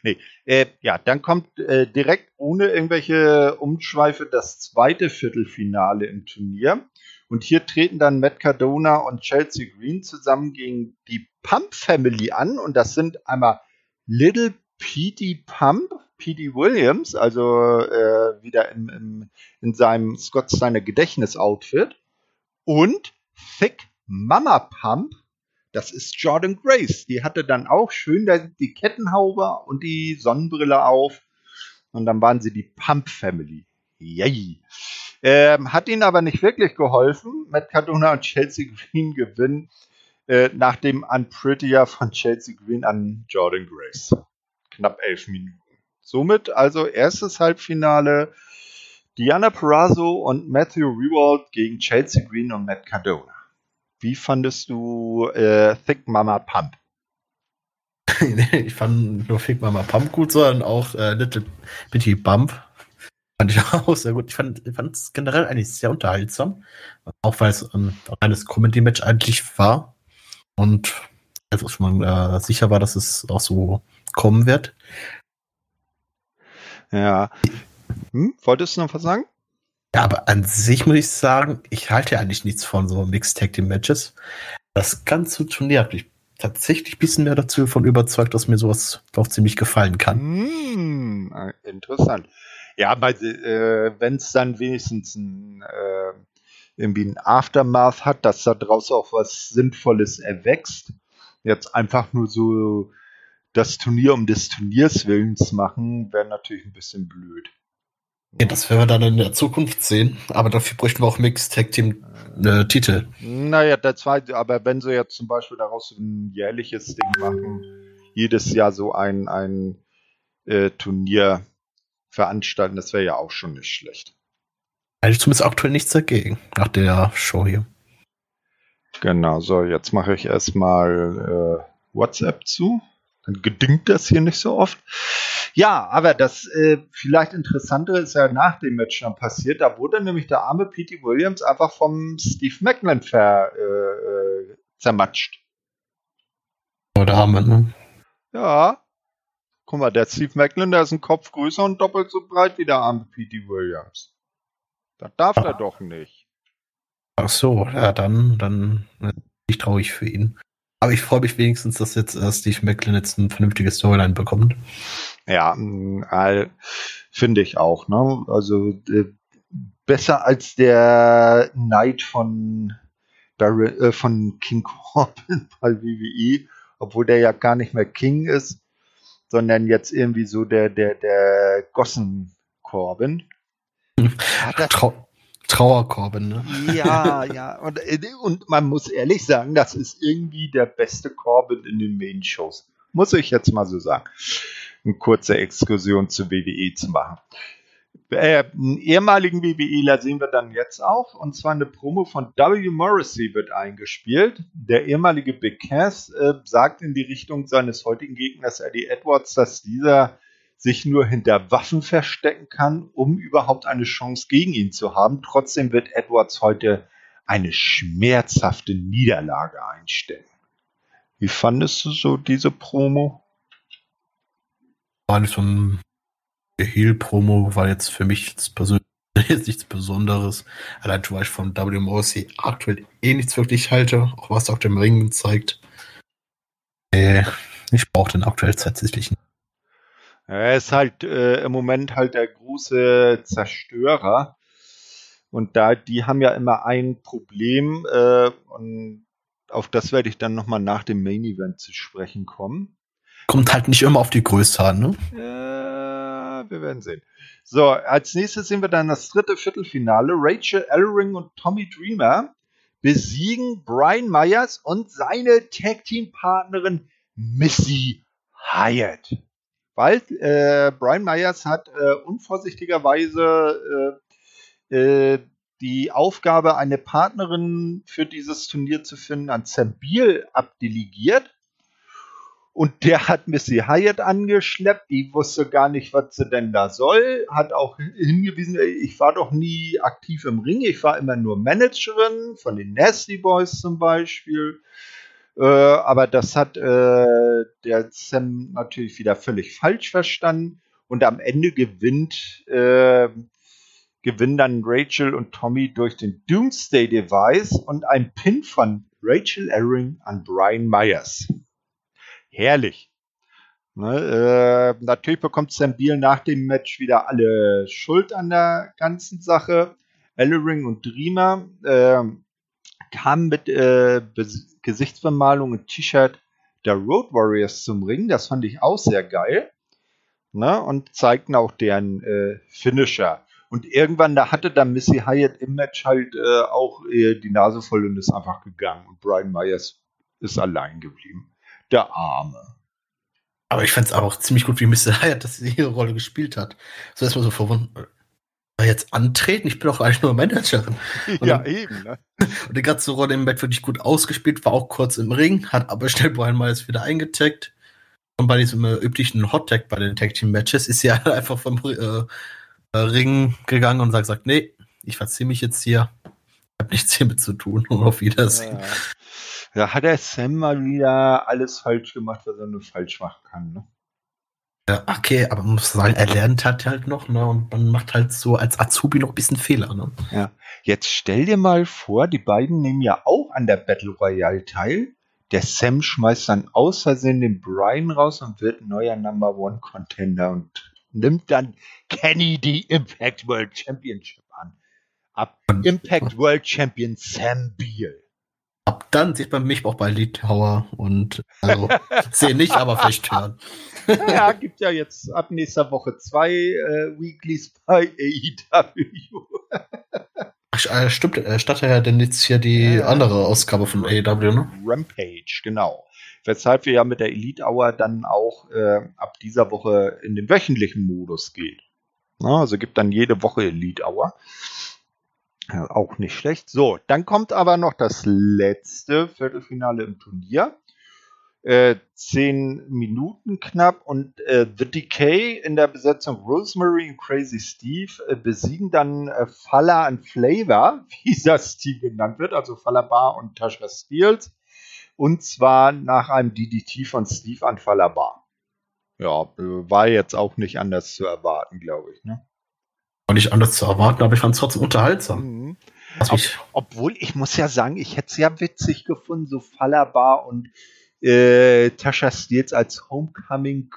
[SPEAKER 1] Nee, äh, ja, dann kommt äh, direkt ohne irgendwelche Umschweife das zweite Viertelfinale im Turnier. Und hier treten dann Matt Cardona und Chelsea Green zusammen gegen die Pump Family an. Und das sind einmal Little Petey Pump, Petey Williams, also äh, wieder im, im, in seinem Scott Steiner Gedächtnis-Outfit. Und Thick Mama Pump, das ist Jordan Grace. Die hatte dann auch schön die Kettenhaube und die Sonnenbrille auf. Und dann waren sie die Pump Family. Yay. Ähm, hat ihnen aber nicht wirklich geholfen. Matt Cardona und Chelsea Green gewinnen äh, nach dem Unprettier von Chelsea Green an Jordan Grace. Knapp elf Minuten. Somit also erstes Halbfinale Diana Perazzo und Matthew Rewald gegen Chelsea Green und Matt Cardona. Wie fandest du äh, Thick Mama Pump? [laughs]
[SPEAKER 2] ich fand nur Thick Mama Pump gut, sondern auch äh, Little Bitty Bump. Fand ich [laughs] auch sehr gut. Ich fand es generell eigentlich sehr unterhaltsam. Auch weil es ein reines Comedy-Match eigentlich war. Und also schon mal äh, sicher war, dass es auch so kommen wird.
[SPEAKER 1] Ja. Hm? Wolltest du noch was sagen?
[SPEAKER 2] Ja, aber an sich muss ich sagen, ich halte ja eigentlich nichts von so Mixed Tag Team Matches. Das ganze Turnier hat mich tatsächlich ein bisschen mehr dazu davon überzeugt, dass mir sowas doch ziemlich gefallen kann.
[SPEAKER 1] Hm, interessant. Ja, äh, wenn es dann wenigstens ein, äh, irgendwie ein Aftermath hat, dass da draus auch was Sinnvolles erwächst. Jetzt einfach nur so das Turnier um des Turniers Willens machen, wäre natürlich ein bisschen blöd.
[SPEAKER 2] Ja, das werden wir dann in der Zukunft sehen, aber dafür bräuchten wir auch Mixed Tag Team äh, Titel.
[SPEAKER 1] Naja, der zweite, aber wenn sie jetzt zum Beispiel daraus ein jährliches Ding machen, jedes Jahr so ein, ein äh, Turnier veranstalten, das wäre ja auch schon nicht schlecht.
[SPEAKER 2] Eigentlich zumindest aktuell nichts dagegen, nach der Show hier.
[SPEAKER 1] Genau, so, jetzt mache ich erstmal äh, WhatsApp zu. Dann gedingt das hier nicht so oft. Ja, aber das äh, vielleicht Interessantere ist ja nach dem Match dann passiert. Da wurde nämlich der arme Petey Williams einfach vom Steve Macklin ver, äh, äh, zermatscht.
[SPEAKER 2] Oh, der Arme, ne?
[SPEAKER 1] Ja. Guck mal, der Steve Macklin, der ist ein Kopf größer und doppelt so breit wie der arme Petey Williams. Das darf ah. er doch nicht.
[SPEAKER 2] Ach so, ja, dann, dann ich traurig für ihn. Aber ich freue mich wenigstens, dass jetzt äh, Steve Macklin jetzt ein vernünftiges Storyline bekommt.
[SPEAKER 1] Ja, äh, finde ich auch. Ne? Also äh, besser als der Knight von, äh, von King Corbin [laughs] bei WWE, obwohl der ja gar nicht mehr King ist, sondern jetzt irgendwie so der, der, der Gossen Corbin.
[SPEAKER 2] Trau Trauerkorben, ne?
[SPEAKER 1] Ja, ja. Und, und man muss ehrlich sagen, das ist irgendwie der beste Corbin in den Main-Shows. Muss ich jetzt mal so sagen. Eine kurze Exkursion zur WWE zu machen. Äh, einen ehemaligen WWEler sehen wir dann jetzt auch, und zwar eine Promo von W. Morrissey wird eingespielt. Der ehemalige Big Cass äh, sagt in die Richtung seines heutigen Gegners Eddie Edwards, dass dieser sich nur hinter Waffen verstecken kann, um überhaupt eine Chance gegen ihn zu haben. Trotzdem wird Edwards heute eine schmerzhafte Niederlage einstecken. Wie fandest du so diese Promo?
[SPEAKER 2] War nicht so ein Heal-Promo, war jetzt für mich jetzt persönlich [laughs] jetzt nichts Besonderes. Allein weil ich von WMOC aktuell eh nichts wirklich halte, auch was auch dem Ring zeigt. Äh, ich brauche den aktuell tatsächlich nicht.
[SPEAKER 1] Er ist halt äh, im Moment halt der große Zerstörer. Und da, die haben ja immer ein Problem, äh, und auf das werde ich dann nochmal nach dem Main Event zu sprechen kommen.
[SPEAKER 2] Kommt halt nicht immer auf die Größe an, ne?
[SPEAKER 1] Äh, wir werden sehen. So, als nächstes sehen wir dann das dritte Viertelfinale. Rachel Ellering und Tommy Dreamer besiegen Brian Myers und seine Tag Team Partnerin Missy Hyatt. Weil äh, Brian Myers hat äh, unvorsichtigerweise äh, äh, die Aufgabe, eine Partnerin für dieses Turnier zu finden, an Sam Beal abdelegiert. Und der hat Missy Hyatt angeschleppt, die wusste gar nicht, was sie denn da soll, hat auch hingewiesen, ich war doch nie aktiv im Ring, ich war immer nur Managerin von den Nasty Boys zum Beispiel. Äh, aber das hat äh, der Sam natürlich wieder völlig falsch verstanden. Und am Ende gewinnt, äh, gewinnen dann Rachel und Tommy durch den Doomsday Device und ein Pin von Rachel Erring an Brian Myers. Herrlich. Ne, äh, natürlich bekommt Sam Beal nach dem Match wieder alle Schuld an der ganzen Sache. Ellering und Dreamer äh, kamen mit äh, Gesichtsbemalung und T-Shirt der Road Warriors zum Ring. Das fand ich auch sehr geil. Ne? Und zeigten auch deren äh, Finisher. Und irgendwann, da hatte dann Missy Hyatt im Match halt äh, auch die Nase voll und ist einfach gegangen. Und Brian Myers ist allein geblieben. Der Arme.
[SPEAKER 2] Aber ich fand es auch ziemlich gut, wie Missy Hyatt das ihre Rolle gespielt hat. So erstmal so verwundert jetzt antreten? Ich bin doch eigentlich nur Managerin. [laughs] Und
[SPEAKER 1] ja,
[SPEAKER 2] dann,
[SPEAKER 1] eben. Ne? [laughs]
[SPEAKER 2] Und die ganze Rolle im Bett wirklich gut ausgespielt, war auch kurz im Ring, hat aber schnell Brian Myers wieder eingetaggt. Und bei diesem äh, üblichen Hot Tag bei den Tag Team Matches ist sie [laughs] halt einfach vom äh, äh, Ring gegangen und sagt, sagt, nee, ich verziehe mich jetzt hier. Ich habe nichts hiermit zu tun und auf Wiedersehen.
[SPEAKER 1] Ja. Da hat der Sam mal wieder alles falsch gemacht, was er nur falsch machen kann. Ne?
[SPEAKER 2] Okay, aber man muss sagen, er lernt halt, halt noch, ne? Und man macht halt so als Azubi noch ein bisschen Fehler, ne?
[SPEAKER 1] Ja. Jetzt stell dir mal vor, die beiden nehmen ja auch an der Battle Royale teil. Der Sam schmeißt dann aus Versehen den Brian raus und wird neuer Number One Contender und nimmt dann Kenny die Impact World Championship an. Ab Impact World Champion Sam Beal.
[SPEAKER 2] Ab dann sieht man mich auch bei Litauer und also [laughs] sehen nicht, aber vielleicht hören.
[SPEAKER 1] ja, gibt ja jetzt ab nächster Woche zwei äh, Weeklies bei AEW. [laughs]
[SPEAKER 2] Ach, äh, stimmt, äh, startet ja denn jetzt hier die ja. andere Ausgabe von AEW, ne?
[SPEAKER 1] Rampage, genau. Weshalb wir ja mit der Elite Hour dann auch äh, ab dieser Woche in den wöchentlichen Modus gehen. Na, also gibt dann jede Woche Elite Hour. Ja, auch nicht schlecht. So, dann kommt aber noch das letzte Viertelfinale im Turnier. Äh, zehn Minuten knapp und äh, The Decay in der Besetzung Rosemary und Crazy Steve äh, besiegen dann äh, Falla und Flavor, [laughs] wie das Team genannt wird, also Falla Bar und Tasha Steels. Und zwar nach einem DDT von Steve an Falla Bar. Ja, äh, war jetzt auch nicht anders zu erwarten, glaube ich. Ne?
[SPEAKER 2] War nicht anders zu erwarten, aber ich fand es trotzdem unterhaltsam.
[SPEAKER 1] Mhm. Ob, obwohl, ich muss ja sagen, ich hätte es ja witzig gefunden, so Fallerbar und äh, Tasha Steels als Homecoming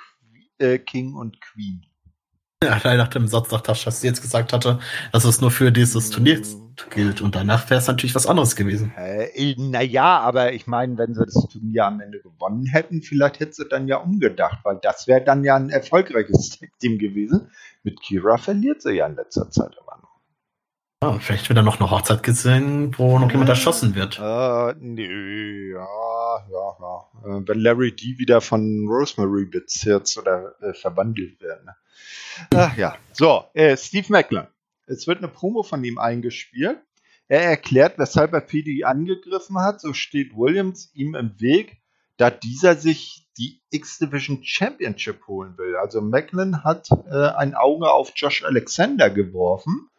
[SPEAKER 1] äh, King und Queen.
[SPEAKER 2] Ja, nach dem Satz, nach Tasha Steels gesagt hatte, dass es nur für dieses Turnier mhm. gilt. Und danach wäre es natürlich was anderes gewesen.
[SPEAKER 1] Äh, naja, aber ich meine, wenn sie das Turnier am Ende gewonnen hätten, vielleicht hätte sie dann ja umgedacht, weil das wäre dann ja ein erfolgreiches [laughs] Team gewesen. Mit Kira verliert sie ja in letzter Zeit immer noch.
[SPEAKER 2] Ah, vielleicht wird dann noch eine Hochzeit gesehen, wo noch jemand erschossen wird.
[SPEAKER 1] Äh, nö, ja. Ja, ja. Äh, wenn Larry D wieder von Rosemary bezirzt oder äh, verwandelt wird. Ne? Ach ja. So, äh, Steve Macklin. Es wird eine Promo von ihm eingespielt. Er erklärt, weshalb er PD angegriffen hat. So steht Williams ihm im Weg, da dieser sich die X-Division Championship holen will. Also Macklin hat äh, ein Auge auf Josh Alexander geworfen.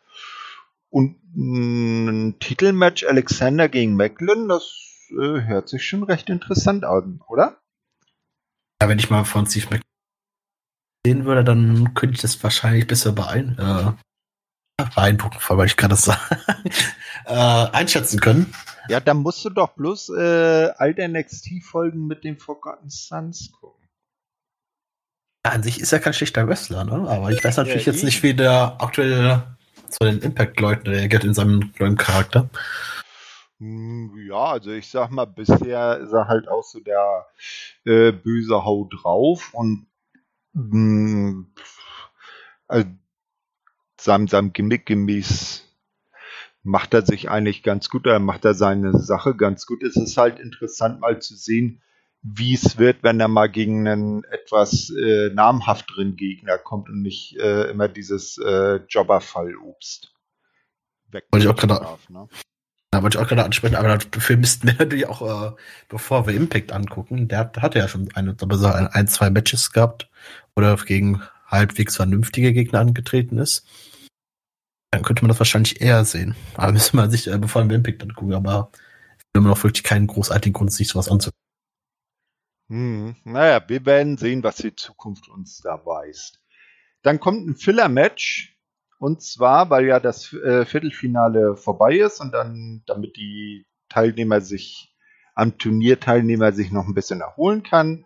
[SPEAKER 1] Und ein Titelmatch Alexander gegen Macklin, das äh, hört sich schon recht interessant an, oder?
[SPEAKER 2] Ja, wenn ich mal von Steve Macklin sehen würde, dann könnte ich das wahrscheinlich besser beein äh, beeindrucken, weil ich gerade sagen, [laughs] äh, einschätzen können.
[SPEAKER 1] Ja, dann musst du doch bloß äh, alte NXT-Folgen mit den Forgotten Sons gucken.
[SPEAKER 2] Ja, an sich ist er kein schlechter Wrestler, ne? aber ich weiß natürlich ja, jetzt nicht, wie der aktuell zu den Impact-Leuten reagiert in seinem neuen Charakter.
[SPEAKER 1] Hm, ja, also ich sag mal, bisher ist er halt auch so der äh, böse Hau drauf und mh, hm, also seinem, seinem Gimmick gemäß macht er sich eigentlich ganz gut, er macht er seine Sache ganz gut. Es ist halt interessant mal zu sehen, wie es wird, wenn er mal gegen einen etwas äh, namhafteren Gegner kommt und nicht äh, immer dieses äh, Jobberfall-Obst
[SPEAKER 2] weg. Wollte ich auch gerade ne? Ja, wollte ich auch gerade ansprechen, aber dafür müssten wir [laughs] natürlich auch, äh, bevor wir Impact angucken, der hat, hatte ja schon eine, ein, zwei Matches gehabt oder gegen halbwegs vernünftige Gegner angetreten ist dann könnte man das wahrscheinlich eher sehen. Aber [laughs] müssen wir sich, äh, bevor wir Impact angucken, aber wir haben noch wirklich keinen großartigen Grund, sich sowas anzugucken.
[SPEAKER 1] Hm, naja, wir werden sehen, was die Zukunft uns da weist. Dann kommt ein Filler-Match. Und zwar, weil ja das äh, Viertelfinale vorbei ist und dann, damit die Teilnehmer sich, am Turnierteilnehmer sich noch ein bisschen erholen kann,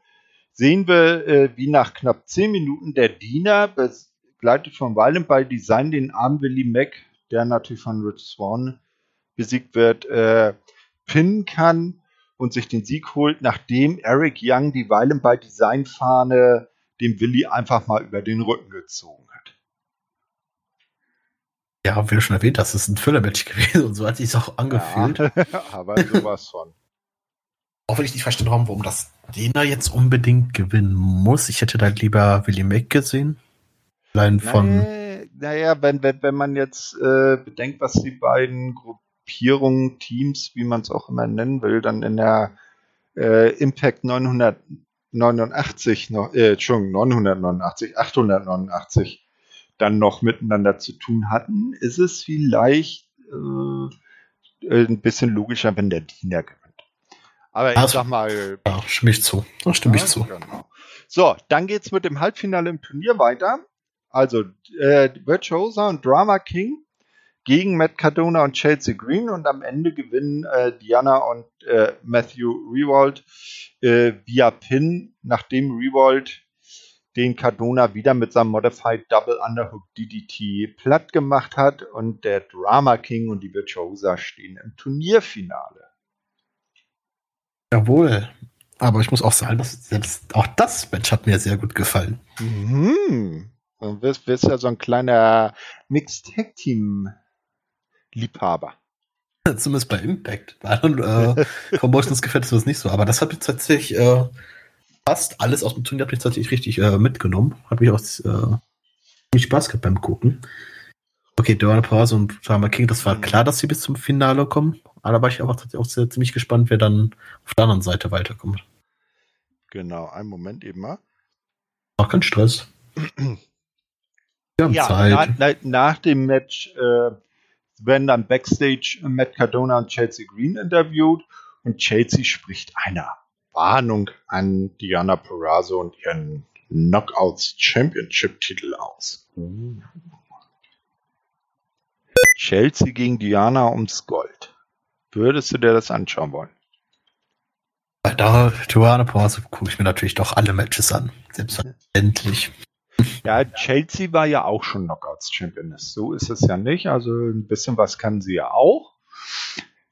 [SPEAKER 1] sehen wir, äh, wie nach knapp zehn Minuten der Diener begleitet von Violent by Design den armen Willie Mac, der natürlich von Rich Swan besiegt wird, äh, pinnen kann und sich den Sieg holt, nachdem Eric Young die Violent by Design Fahne dem Willi einfach mal über den Rücken gezogen hat.
[SPEAKER 2] Ja, wie du schon erwähnt hast, ist ein Füllermatch [laughs] gewesen und so hat sich es auch angefühlt.
[SPEAKER 1] Ja, [laughs] aber sowas von.
[SPEAKER 2] Auch wenn ich nicht verstanden habe, warum das Dena jetzt unbedingt gewinnen muss. Ich hätte da lieber Willie Mac gesehen. Allein von.
[SPEAKER 1] Nee, naja, wenn, wenn, wenn man jetzt äh, bedenkt, was die beiden Gruppierungen, Teams, wie man es auch immer nennen will, dann in der äh, Impact 989 noch, äh, Entschuldigung, 989, 889 dann noch miteinander zu tun hatten, ist es vielleicht äh, ein bisschen logischer, wenn der Diener gewinnt.
[SPEAKER 2] Aber ich also, sag mal. Ja, stimme ich zu. Da stimme ja, ich zu. Genau.
[SPEAKER 1] So, dann geht's mit dem Halbfinale im Turnier weiter. Also äh, Virtuosa und Drama King gegen Matt Cardona und Chelsea Green und am Ende gewinnen äh, Diana und äh, Matthew Rewald äh, via Pin, nachdem Rewald den Cardona wieder mit seinem Modified Double Underhook DDT platt gemacht hat und der Drama King und die Virtuosa stehen im Turnierfinale.
[SPEAKER 2] Jawohl. Aber ich muss auch sagen, dass selbst auch das Match hat mir sehr gut gefallen.
[SPEAKER 1] Mhm. Du wirst, wirst ja so ein kleiner Mixed Tag Team Liebhaber.
[SPEAKER 2] Zumindest bei Impact. Bei anderen äh, Promotions [laughs] gefällt es mir nicht so. Aber das hat mich tatsächlich äh, fast alles aus dem Turnier hat mich tatsächlich richtig äh, mitgenommen. Hat mich auch äh, Spaß gehabt beim Gucken. Okay, Dörner Pause und Drama King, das war mhm. klar, dass sie bis zum Finale kommen. Aber da war ich auch, auch sehr, ziemlich gespannt, wer dann auf der anderen Seite weiterkommt.
[SPEAKER 1] Genau, einen Moment eben mal.
[SPEAKER 2] Auch kein Stress.
[SPEAKER 1] Wir haben ja, Zeit. Na, nach dem Match äh, werden dann Backstage Matt Cardona und Chelsea Green interviewt und Chelsea spricht eine Warnung an Diana Perazzo und ihren Knockouts Championship Titel aus. Uh. Chelsea gegen Diana ums Gold. Würdest du dir das anschauen wollen?
[SPEAKER 2] Da, Diana Perazzo gucke ich mir natürlich doch alle Matches an. Selbstverständlich.
[SPEAKER 1] Ja, Chelsea war ja auch schon Knockouts Championess. So ist es ja nicht. Also ein bisschen was kann sie ja auch.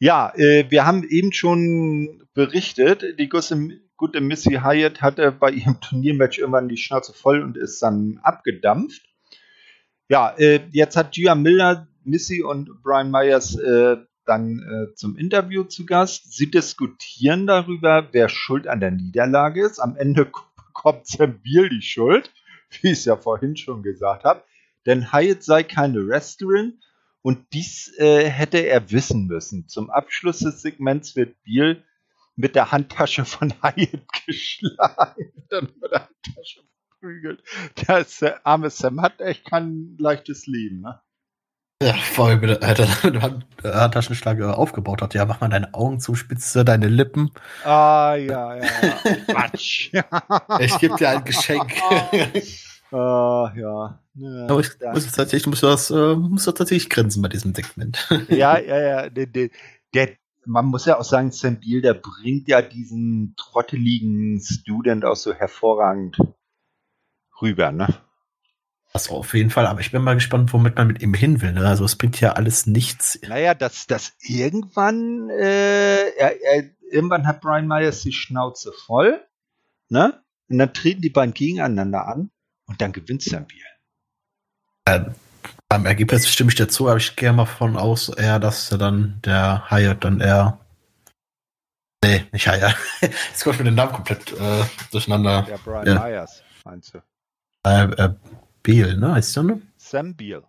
[SPEAKER 1] Ja, äh, wir haben eben schon berichtet, die gute, gute Missy Hyatt hatte bei ihrem [laughs] Turniermatch irgendwann die Schnauze voll und ist dann abgedampft. Ja, äh, jetzt hat Gia Miller, Missy und Brian Myers äh, dann äh, zum Interview zu Gast. Sie diskutieren darüber, wer schuld an der Niederlage ist. Am Ende [laughs] bekommt Sambil die Schuld, [laughs] wie ich es ja vorhin schon gesagt habe. Denn Hyatt sei keine Wrestlerin und dies äh, hätte er wissen müssen. Zum Abschluss des Segments wird Biel mit der Handtasche von [laughs] Hyatt geschlagen. Dann mit der Handtasche verprügelt. Der arme Sam hat echt kein leichtes Leben, ne?
[SPEAKER 2] Ja, vor allem, wenn er mit dem [laughs] Handtaschenschlag aufgebaut hat. Ja, mach mal deine Augen zum Spitze, deine Lippen.
[SPEAKER 1] Ah, ja, ja. [laughs] Quatsch.
[SPEAKER 2] ich gebe dir ein Geschenk.
[SPEAKER 1] Ah, ja. ja.
[SPEAKER 2] Aber ich muss tatsächlich, muss das, äh, muss das tatsächlich grinsen bei diesem Segment. [laughs]
[SPEAKER 1] ja, ja, ja. [laughs] Der, der, der, man muss ja auch sagen, Sam Beal, der bringt ja diesen trotteligen Student auch so hervorragend rüber, ne?
[SPEAKER 2] Das auf jeden Fall, aber ich bin mal gespannt, womit man mit ihm hin will. Ne? Also es bringt ja alles nichts.
[SPEAKER 1] Naja, dass das irgendwann, äh, er, er, irgendwann hat Brian Myers die Schnauze voll, ne? Und dann treten die beiden gegeneinander an und dann gewinnt Sam.
[SPEAKER 2] Ähm, beim Ergebnis stimme ich dazu, aber ich gehe mal von aus, eher, dass er dann der Hyatt dann eher. Nee, nicht Hyatt. [laughs] Jetzt komme ich mit dem Namen komplett äh, durcheinander.
[SPEAKER 1] Der Brian ja. Myers, meinst du?
[SPEAKER 2] Äh, äh, Beal, ne? Heißt der, ne?
[SPEAKER 1] Sam Beal.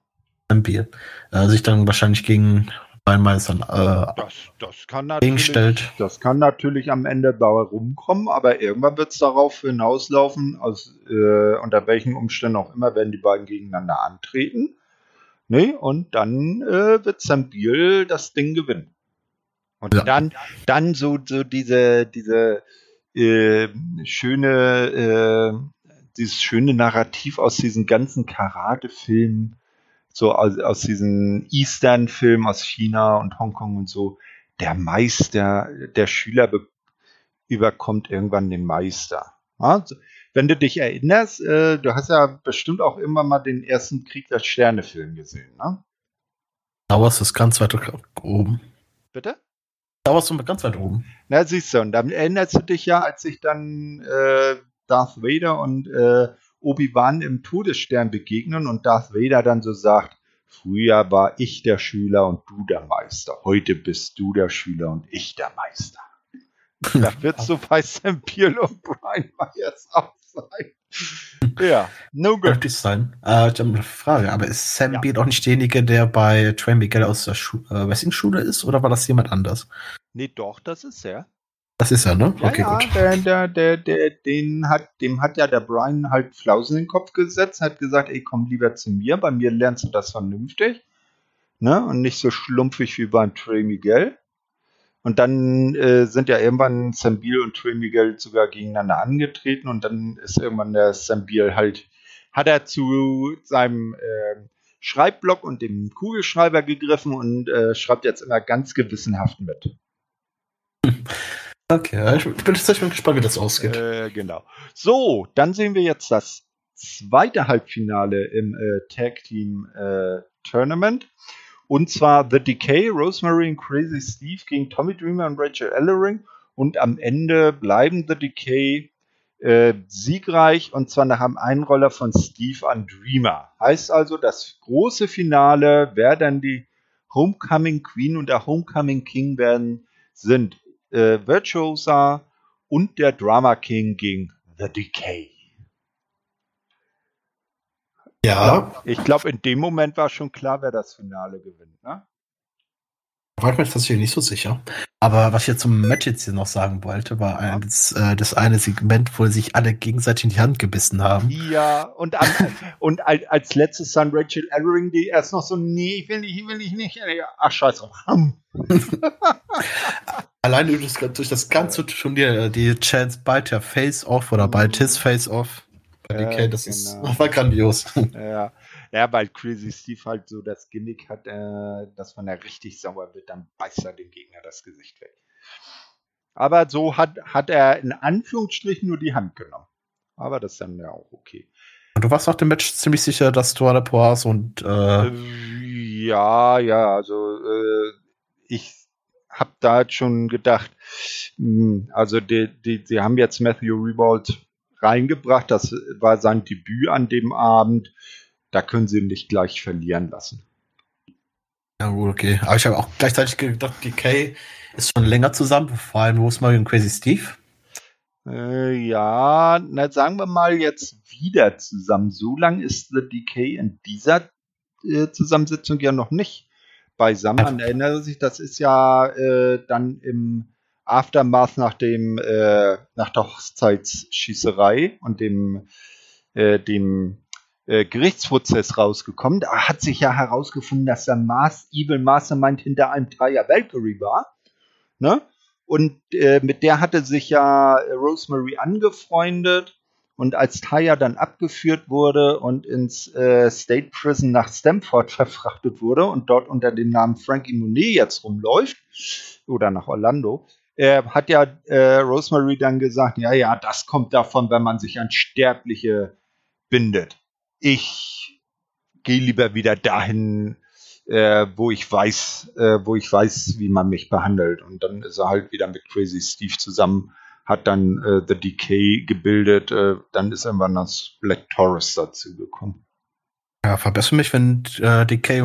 [SPEAKER 2] Sam Beal. Äh, sich dann wahrscheinlich gegen einmal dann äh,
[SPEAKER 1] das, das kann
[SPEAKER 2] gegenstellt.
[SPEAKER 1] Das kann natürlich am Ende da rumkommen, aber irgendwann wird es darauf hinauslaufen, aus, äh, unter welchen Umständen auch immer werden die beiden gegeneinander antreten. Ne? Und dann äh, wird Sam Beal das Ding gewinnen. Und ja. dann, dann so, so diese, diese äh, schöne, äh, dieses schöne Narrativ aus diesen ganzen Karate-Filmen, so aus, aus diesen Eastern-Filmen aus China und Hongkong und so, der Meister, der Schüler überkommt irgendwann den Meister. Also, wenn du dich erinnerst, äh, du hast ja bestimmt auch immer mal den ersten Krieg der Sterne-Film gesehen, ne?
[SPEAKER 2] Da warst du ganz weit oben.
[SPEAKER 1] Bitte?
[SPEAKER 2] Da warst du ganz weit oben.
[SPEAKER 1] Na, siehst du, und dann erinnerst du dich ja, als sich dann äh, Darth Vader und äh, Obi-Wan im Todesstern begegnen und Darth Vader dann so sagt, früher war ich der Schüler und du der Meister. Heute bist du der Schüler und ich der Meister. Da wird so bei Sam Peel und Brian Myers auch sein. Ja, no good.
[SPEAKER 2] Könnte sein. Äh, ich habe eine Frage, aber ist Sam ja. Beal auch nicht derjenige, der bei Trey Miguel aus der Schu äh, Wrestling-Schule ist, oder war das jemand anders?
[SPEAKER 1] Nee, doch, das ist er.
[SPEAKER 2] Das ist er, ne?
[SPEAKER 1] Ja, okay, ja, gut. Der, der, der, der, den hat, dem hat ja der Brian halt Flausen in den Kopf gesetzt, hat gesagt, ey, komm lieber zu mir, bei mir lernst du das vernünftig. Ne? Und nicht so schlumpfig wie beim Trey Miguel. Und dann äh, sind ja irgendwann Sambil und Trey Miguel sogar gegeneinander angetreten und dann ist irgendwann der Sambil halt, hat er zu seinem äh, Schreibblock und dem Kugelschreiber gegriffen und äh, schreibt jetzt immer ganz gewissenhaft mit. [laughs]
[SPEAKER 2] Okay, ich bin tatsächlich gespannt, wie das ausgeht.
[SPEAKER 1] Äh, genau. So, dann sehen wir jetzt das zweite Halbfinale im äh, Tag Team äh, Tournament. Und zwar The Decay, Rosemary und Crazy Steve gegen Tommy Dreamer und Rachel Ellering. Und am Ende bleiben The Decay äh, siegreich und zwar nach einem Einroller von Steve an Dreamer. Heißt also, das große Finale, wer dann die Homecoming Queen und der Homecoming King werden, sind äh, Virtuosa und der Drama King gegen The Decay.
[SPEAKER 2] Ja.
[SPEAKER 1] Ich glaube, in dem Moment war schon klar, wer das Finale gewinnt. Ne?
[SPEAKER 2] War mir tatsächlich nicht so sicher. Aber was ich jetzt zum Match jetzt hier noch sagen wollte, war ja. das, äh, das eine Segment, wo sich alle gegenseitig in die Hand gebissen haben.
[SPEAKER 1] Ja, und, an, und als, als letztes dann Rachel Ellering, die erst noch so, nee, ich will nicht, ich will nicht, nicht. Ach, scheiße. [laughs]
[SPEAKER 2] Alleine durch das, durch das ganze Turnier, die Chance bald ja Face-Off oder bald his Face-Off. Bei DK, das genau. [laughs] ist, war grandios.
[SPEAKER 1] Ja. Ja, weil Crazy Steve halt so das Gimmick hat, äh, dass wenn er richtig sauer wird, dann beißt er dem Gegner das Gesicht weg. Aber so hat, hat er in Anführungsstrichen nur die Hand genommen. Aber das ist dann ja auch okay.
[SPEAKER 2] Und du warst nach dem Match ziemlich sicher, dass du alle hast und äh,
[SPEAKER 1] äh ja, ja, also äh, ich habe da halt schon gedacht, mh, hm, also die, die, sie haben jetzt Matthew Rebold reingebracht, das war sein Debüt an dem Abend da können sie ihn nicht gleich verlieren lassen.
[SPEAKER 2] Ja, gut, okay. Aber ich habe auch gleichzeitig gedacht, DK ist schon länger zusammen, vor allem Rosemary und Crazy Steve.
[SPEAKER 1] Äh, ja, na, sagen wir mal jetzt wieder zusammen. So lang ist The Decay in dieser äh, Zusammensetzung ja noch nicht beisammen. Man erinnert sich, das ist ja äh, dann im Aftermath nach dem äh, nach der Hochzeitsschießerei und dem äh, dem äh, Gerichtsprozess rausgekommen. Da hat sich ja herausgefunden, dass der Mars, Evil Mastermind hinter einem Dreier Valkyrie war. Ne? Und äh, mit der hatte sich ja Rosemary angefreundet. Und als Taya dann abgeführt wurde und ins äh, State Prison nach Stamford verfrachtet wurde und dort unter dem Namen Frankie Monet jetzt rumläuft, oder nach Orlando, äh, hat ja äh, Rosemary dann gesagt, ja, ja, das kommt davon, wenn man sich an Sterbliche bindet. Ich gehe lieber wieder dahin, äh, wo ich weiß, äh, wo ich weiß, wie man mich behandelt. Und dann ist er halt wieder mit Crazy Steve zusammen, hat dann äh, The Decay gebildet, äh, dann ist irgendwann das Black Taurus dazu gekommen.
[SPEAKER 2] Ja, verbessere mich, wenn äh, Decay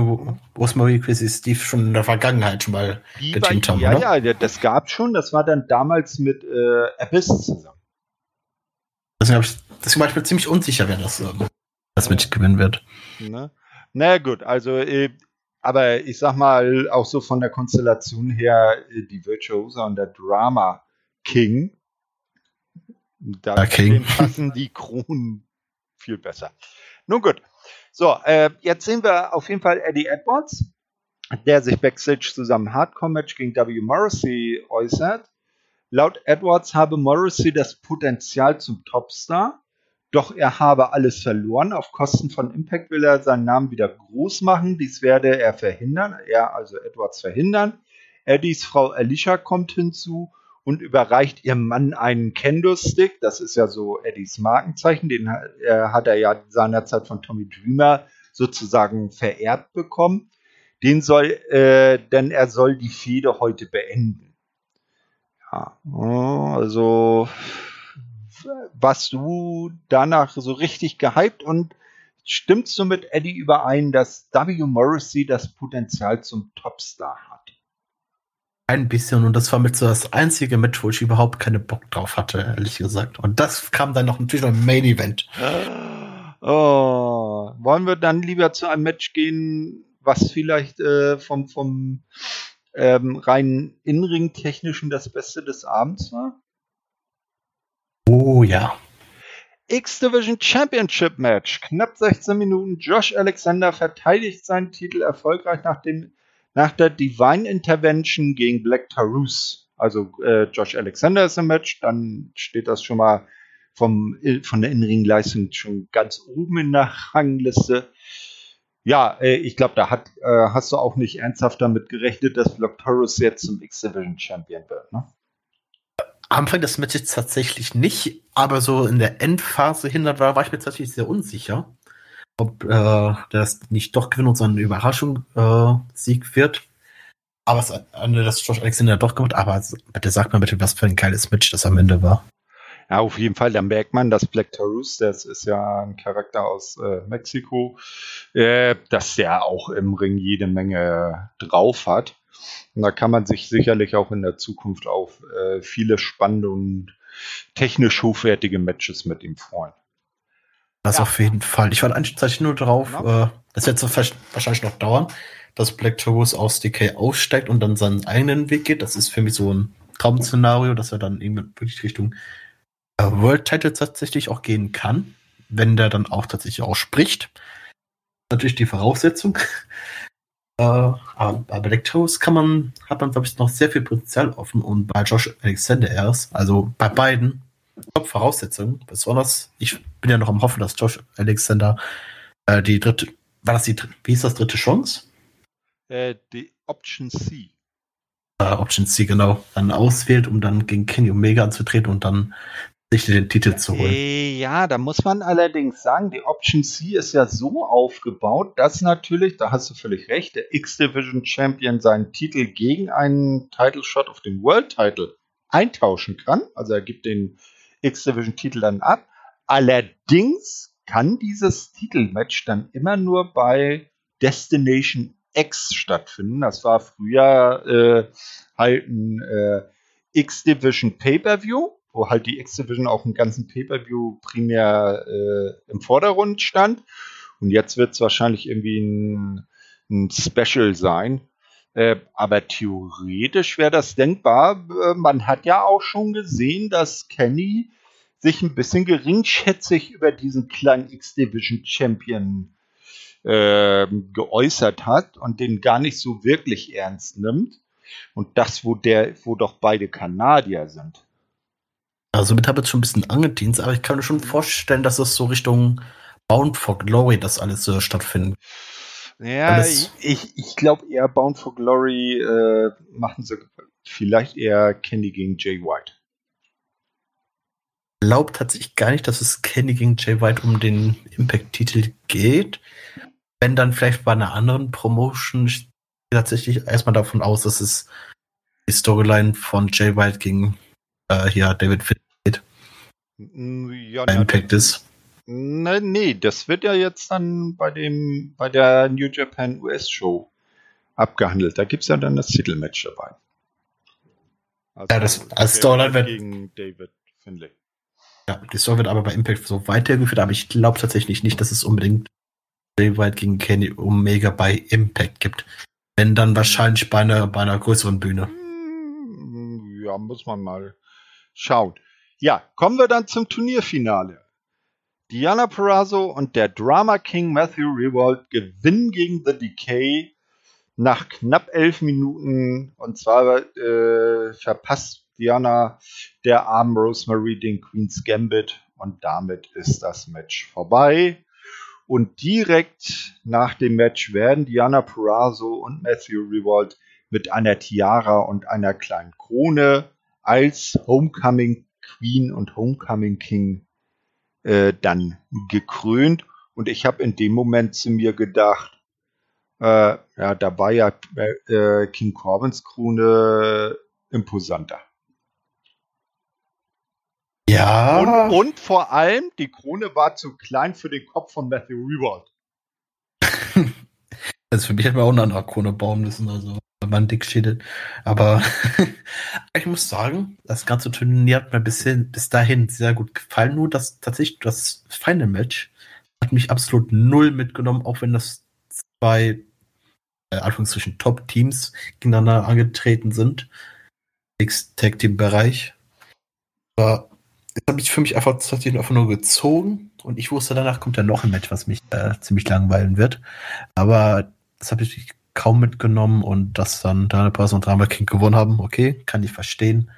[SPEAKER 2] Rosemary Crazy Steve schon in der Vergangenheit schon mal
[SPEAKER 1] geteamt haben, Ja, oder? ja, das gab schon. Das war dann damals mit äh, Abyss zusammen.
[SPEAKER 2] Deswegen ich, deswegen war ich mir ziemlich unsicher, wer das, ähm, das mitgewinnen wird.
[SPEAKER 1] Ne? Na gut, also äh, aber ich sag mal, auch so von der Konstellation her, äh, die Virtuosa und der Drama King, da
[SPEAKER 2] King. [laughs]
[SPEAKER 1] passen die Kronen viel besser. Nun gut. So, äh, jetzt sehen wir auf jeden Fall Eddie Edwards, der sich backstage zusammen Hardcore-Match gegen W. Morrissey äußert. Laut Edwards habe Morrissey das Potenzial zum Topstar, doch er habe alles verloren. Auf Kosten von Impact will er seinen Namen wieder groß machen. Dies werde er verhindern. Er, also Edwards, verhindern. Eddies Frau Alicia kommt hinzu und überreicht ihrem Mann einen Kendo-Stick. Das ist ja so Eddies Markenzeichen. Den hat er ja seinerzeit von Tommy Dreamer sozusagen vererbt bekommen. Den soll, äh, denn er soll die Fehde heute beenden. Ja, also warst du danach so richtig gehypt und stimmst du mit Eddie überein, dass W. Morrissey das Potenzial zum Topstar hat?
[SPEAKER 2] Ein bisschen und das war mit so das einzige Match, wo ich überhaupt keine Bock drauf hatte, ehrlich gesagt. Und das kam dann noch natürlich im Main Event.
[SPEAKER 1] Oh, wollen wir dann lieber zu einem Match gehen, was vielleicht äh, vom, vom ähm, rein Inring-technischen das Beste des Abends war?
[SPEAKER 2] Oh ja.
[SPEAKER 1] X-Division Championship Match. Knapp 16 Minuten. Josh Alexander verteidigt seinen Titel erfolgreich nach, dem, nach der Divine Intervention gegen Black Taurus. Also äh, Josh Alexander ist im Match. Dann steht das schon mal vom, von der Innenringleistung schon ganz oben in der Rangliste. Ja, äh, ich glaube, da hat, äh, hast du auch nicht ernsthaft damit gerechnet, dass Black Taurus jetzt zum X-Division Champion wird, ne?
[SPEAKER 2] Anfang des Matches tatsächlich nicht, aber so in der Endphase hin war, war ich mir tatsächlich sehr unsicher, ob äh, das nicht doch gewinnt und so eine Überraschung äh, Sieg wird. Aber es Ende das Josh Alexander doch gemacht, aber bitte sagt mal bitte, was für ein geiles Match das am Ende war.
[SPEAKER 1] Ja, auf jeden Fall, da merkt man, dass Black Taurus, das ist ja ein Charakter aus äh, Mexiko, äh, dass der auch im Ring jede Menge drauf hat. Und da kann man sich sicherlich auch in der Zukunft auf äh, viele spannende und technisch hochwertige Matches mit ihm freuen.
[SPEAKER 2] Das ja. auf jeden Fall. Ich war eigentlich nur drauf, genau. äh, das wird so wahrscheinlich noch dauern, dass Black Taurus aus DK aussteigt und dann seinen eigenen Weg geht. Das ist für mich so ein Traum-Szenario, dass er dann eben wirklich Richtung äh, World Title tatsächlich auch gehen kann, wenn der dann auch tatsächlich auch spricht. Natürlich die Voraussetzung. Äh, aber bei Black Toast kann man, hat man, glaube ich, noch sehr viel Potenzial offen und bei Josh Alexander erst, also bei beiden, Top-Voraussetzungen. Besonders, ich bin ja noch am Hoffen, dass Josh Alexander äh, die dritte, war das die, wie ist das dritte Chance?
[SPEAKER 1] Äh, die Option C.
[SPEAKER 2] Äh, Option C, genau. Dann auswählt, um dann gegen Kenny Omega anzutreten und dann sich den Titel zu holen.
[SPEAKER 1] Äh, ja, da muss man allerdings sagen, die Option C ist ja so aufgebaut, dass natürlich, da hast du völlig recht, der X-Division Champion seinen Titel gegen einen Title Shot auf den World Title eintauschen kann. Also er gibt den X-Division Titel dann ab. Allerdings kann dieses Titelmatch dann immer nur bei Destination X stattfinden. Das war früher äh, halt ein äh, X-Division Pay-Per-View, wo halt die X-Division auch im ganzen Pay-Per-View primär äh, im Vordergrund stand. Und jetzt wird es wahrscheinlich irgendwie ein, ein Special sein. Äh, aber theoretisch wäre das denkbar. Äh, man hat ja auch schon gesehen, dass Kenny sich ein bisschen geringschätzig über diesen kleinen X-Division Champion äh, geäußert hat und den gar nicht so wirklich ernst nimmt. Und das, wo der, wo doch beide Kanadier sind.
[SPEAKER 2] Also mit habe ich schon ein bisschen angedient, aber ich kann mir schon vorstellen, dass es so Richtung Bound for Glory das alles so stattfindet.
[SPEAKER 1] Ja, alles ich, ich glaube eher Bound for Glory äh, machen sie vielleicht eher Candy gegen Jay White.
[SPEAKER 2] Glaubt tatsächlich gar nicht, dass es Candy gegen Jay White um den Impact-Titel geht. Wenn dann vielleicht bei einer anderen Promotion tatsächlich erstmal davon aus, dass es die Storyline von Jay White gegen äh, hier David.
[SPEAKER 1] Mm, ja, bei Impact ist. Ne, nee, das wird ja jetzt dann bei dem, bei der New Japan US Show abgehandelt. Da gibt es ja dann das Titelmatch dabei.
[SPEAKER 2] Also ja, das als Storyline wird gegen David Finlay. Ja, die Story wird aber bei Impact so weitergeführt, aber ich glaube tatsächlich nicht, dass es unbedingt White gegen Kenny Omega bei Impact gibt. Wenn dann wahrscheinlich bei einer, bei einer größeren Bühne.
[SPEAKER 1] Hm, ja, muss man mal schauen. Ja, kommen wir dann zum Turnierfinale. Diana Perazzo und der Drama King Matthew Rewald gewinnen gegen The Decay nach knapp elf Minuten. Und zwar äh, verpasst Diana der armen Rosemary den Queen's Gambit und damit ist das Match vorbei. Und direkt nach dem Match werden Diana Perazzo und Matthew Rewald mit einer Tiara und einer kleinen Krone als Homecoming Queen und Homecoming King äh, dann gekrönt. Und ich habe in dem Moment zu mir gedacht, äh, ja, da war ja äh, King Corbins Krone imposanter. Ja. Und, und, vor allem, die Krone war zu klein für den Kopf von Matthew Rewald. [laughs]
[SPEAKER 2] also für mich hätte man auch eine andere Krone bauen müssen, also man dick schädelt. Aber [laughs] ich muss sagen, das ganze Turnier hat mir bis, hin, bis dahin sehr gut gefallen. Nur das tatsächlich das Final Match hat mich absolut null mitgenommen, auch wenn das zwei äh, Anführungszeichen Top-Teams gegeneinander angetreten sind. X-Tag-Team-Bereich. Aber das habe ich für mich einfach, sich einfach nur gezogen und ich wusste, danach kommt ja noch ein Match, was mich äh, ziemlich langweilen wird. Aber das habe ich kaum mitgenommen und dass dann Daniel Pass und Drama King gewonnen haben, okay, kann ich verstehen.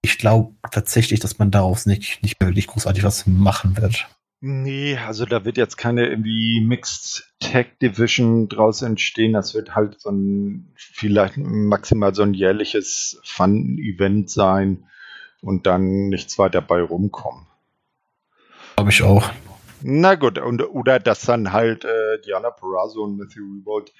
[SPEAKER 2] Ich glaube tatsächlich, dass man daraus nicht, nicht wirklich großartig was machen wird.
[SPEAKER 1] Nee, also da wird jetzt keine irgendwie Mixed Tag Division draus entstehen. Das wird halt so ein, vielleicht maximal so ein jährliches Fun-Event sein und dann nichts weiter bei rumkommen.
[SPEAKER 2] Glaube ich auch.
[SPEAKER 1] Na gut, und, oder dass dann halt äh, Diana Perazzo und Matthew Rebold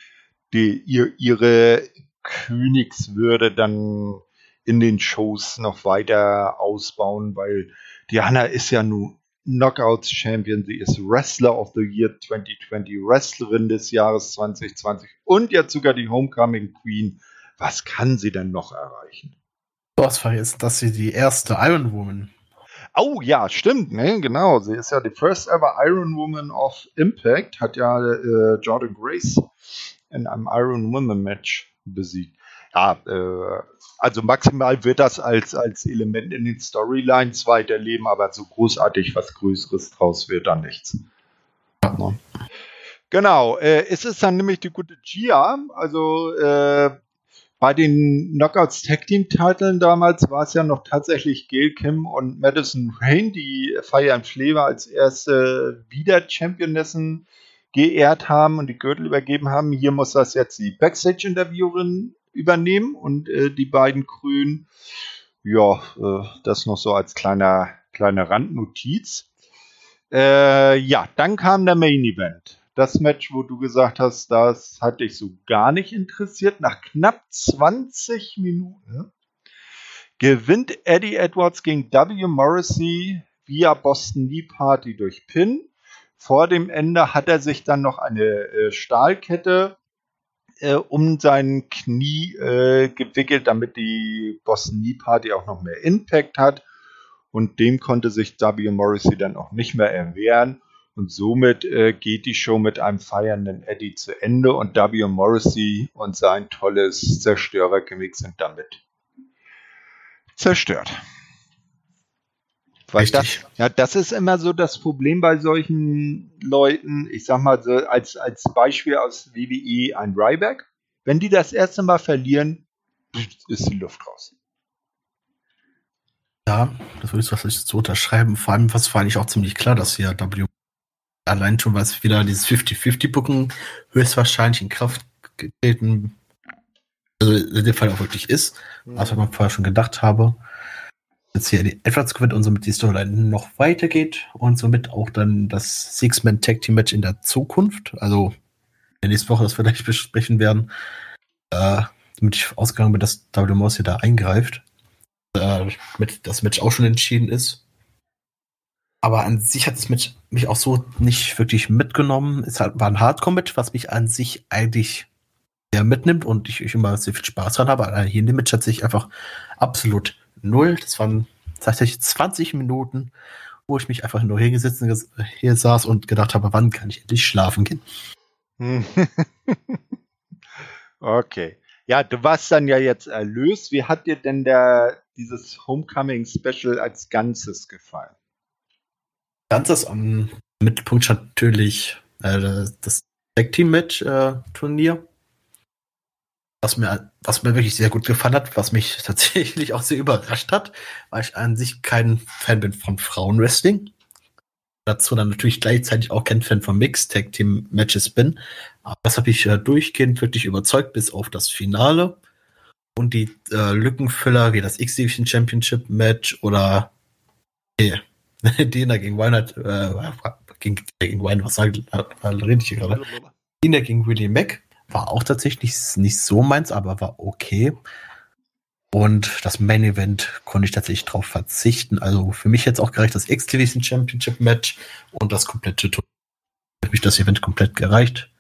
[SPEAKER 1] die ihr, ihre Königswürde dann in den Shows noch weiter ausbauen, weil Diana ist ja nun Knockouts Champion, sie ist Wrestler of the Year 2020, Wrestlerin des Jahres 2020 und jetzt sogar die Homecoming Queen. Was kann sie denn noch erreichen?
[SPEAKER 2] Du hast vergessen, dass sie die erste Iron Woman.
[SPEAKER 1] Oh ja, stimmt, ne, genau. Sie ist ja die first ever Iron Woman of Impact, hat ja äh, Jordan Grace in einem Iron Woman Match besiegt. Ja, äh, also maximal wird das als, als Element in den Storylines weiterleben, aber so großartig was Größeres draus wird da nichts. Ja. Genau, äh, es ist dann nämlich die gute Gia, also äh, bei den Knockouts Tag Team Titeln damals war es ja noch tatsächlich Gail Kim und Madison Rain, die and Flavor als erste wieder Championessen geehrt haben und die Gürtel übergeben haben. Hier muss das jetzt die Backstage-Interviewerin übernehmen und äh, die beiden Grünen. Ja, äh, das noch so als kleiner, kleine Randnotiz. Äh, ja, dann kam der Main Event das Match, wo du gesagt hast, das hat dich so gar nicht interessiert. Nach knapp 20 Minuten gewinnt Eddie Edwards gegen W. Morrissey via Boston Lee Party durch Pin. Vor dem Ende hat er sich dann noch eine äh, Stahlkette äh, um sein Knie äh, gewickelt, damit die Boston Knee Party auch noch mehr Impact hat. Und dem konnte sich W. Morrissey dann auch nicht mehr erwehren. Und somit äh, geht die Show mit einem feiernden Eddie zu Ende und W. Morrissey und sein tolles Zerstörer-Gimmick sind damit zerstört. Weil das, ja, das ist immer so das Problem bei solchen Leuten. Ich sag mal so als, als Beispiel aus WWE ein Ryback. Wenn die das erste Mal verlieren, ist die Luft raus.
[SPEAKER 2] Ja, das würde ich so unterschreiben. Vor allem, was war eigentlich auch ziemlich klar, dass hier W allein schon, was wieder dieses 50-50-Bucken höchstwahrscheinlich in Kraft getreten, also in dem Fall auch wirklich ist, mhm. was man vorher schon gedacht habe jetzt hier die Edwards gewinnt und somit die Storyline noch weitergeht und somit auch dann das Six-Man Tag Team Match in der Zukunft, also in der nächsten Woche, das wir gleich besprechen werden, äh, damit ich ausgegangen bin, dass W. Mouse hier da eingreift, äh, mit das Match auch schon entschieden ist. Aber an sich hat das Match mich auch so nicht wirklich mitgenommen. Es war ein Hardcore-Match, was mich an sich eigentlich sehr mitnimmt und ich, ich immer sehr viel Spaß dran habe. Aber hier in dem Match hat sich einfach absolut null. Das waren tatsächlich 20 Minuten, wo ich mich einfach nur hingesetzt hier saß und gedacht habe, wann kann ich endlich schlafen gehen. [laughs]
[SPEAKER 1] okay. Ja, du warst dann ja jetzt erlöst. Wie hat dir denn der, dieses Homecoming Special als Ganzes gefallen?
[SPEAKER 2] Ganzes am Mittelpunkt stand natürlich äh, das Tag Team Match äh, Turnier was mir, was mir wirklich sehr gut gefallen hat, was mich [laughs] tatsächlich auch sehr überrascht hat, weil ich an sich kein Fan bin von Frauenwrestling. Dazu dann natürlich gleichzeitig auch kein Fan von Mixed Tag Team Matches bin. Aber das habe ich äh, durchgehend wirklich überzeugt bis auf das Finale. Und die äh, Lückenfüller wie das X-Division Championship Match oder nee, [laughs] Dina gegen Weinert, äh, gegen, gegen Wein, was sag, rede ich hier gerade? Dina gegen Willie Mack war auch tatsächlich nicht so meins, aber war okay. Und das Main Event konnte ich tatsächlich drauf verzichten. Also für mich jetzt auch gereicht das X-Division Championship Match und das komplette Turnier. Hat mich das Event komplett gereicht.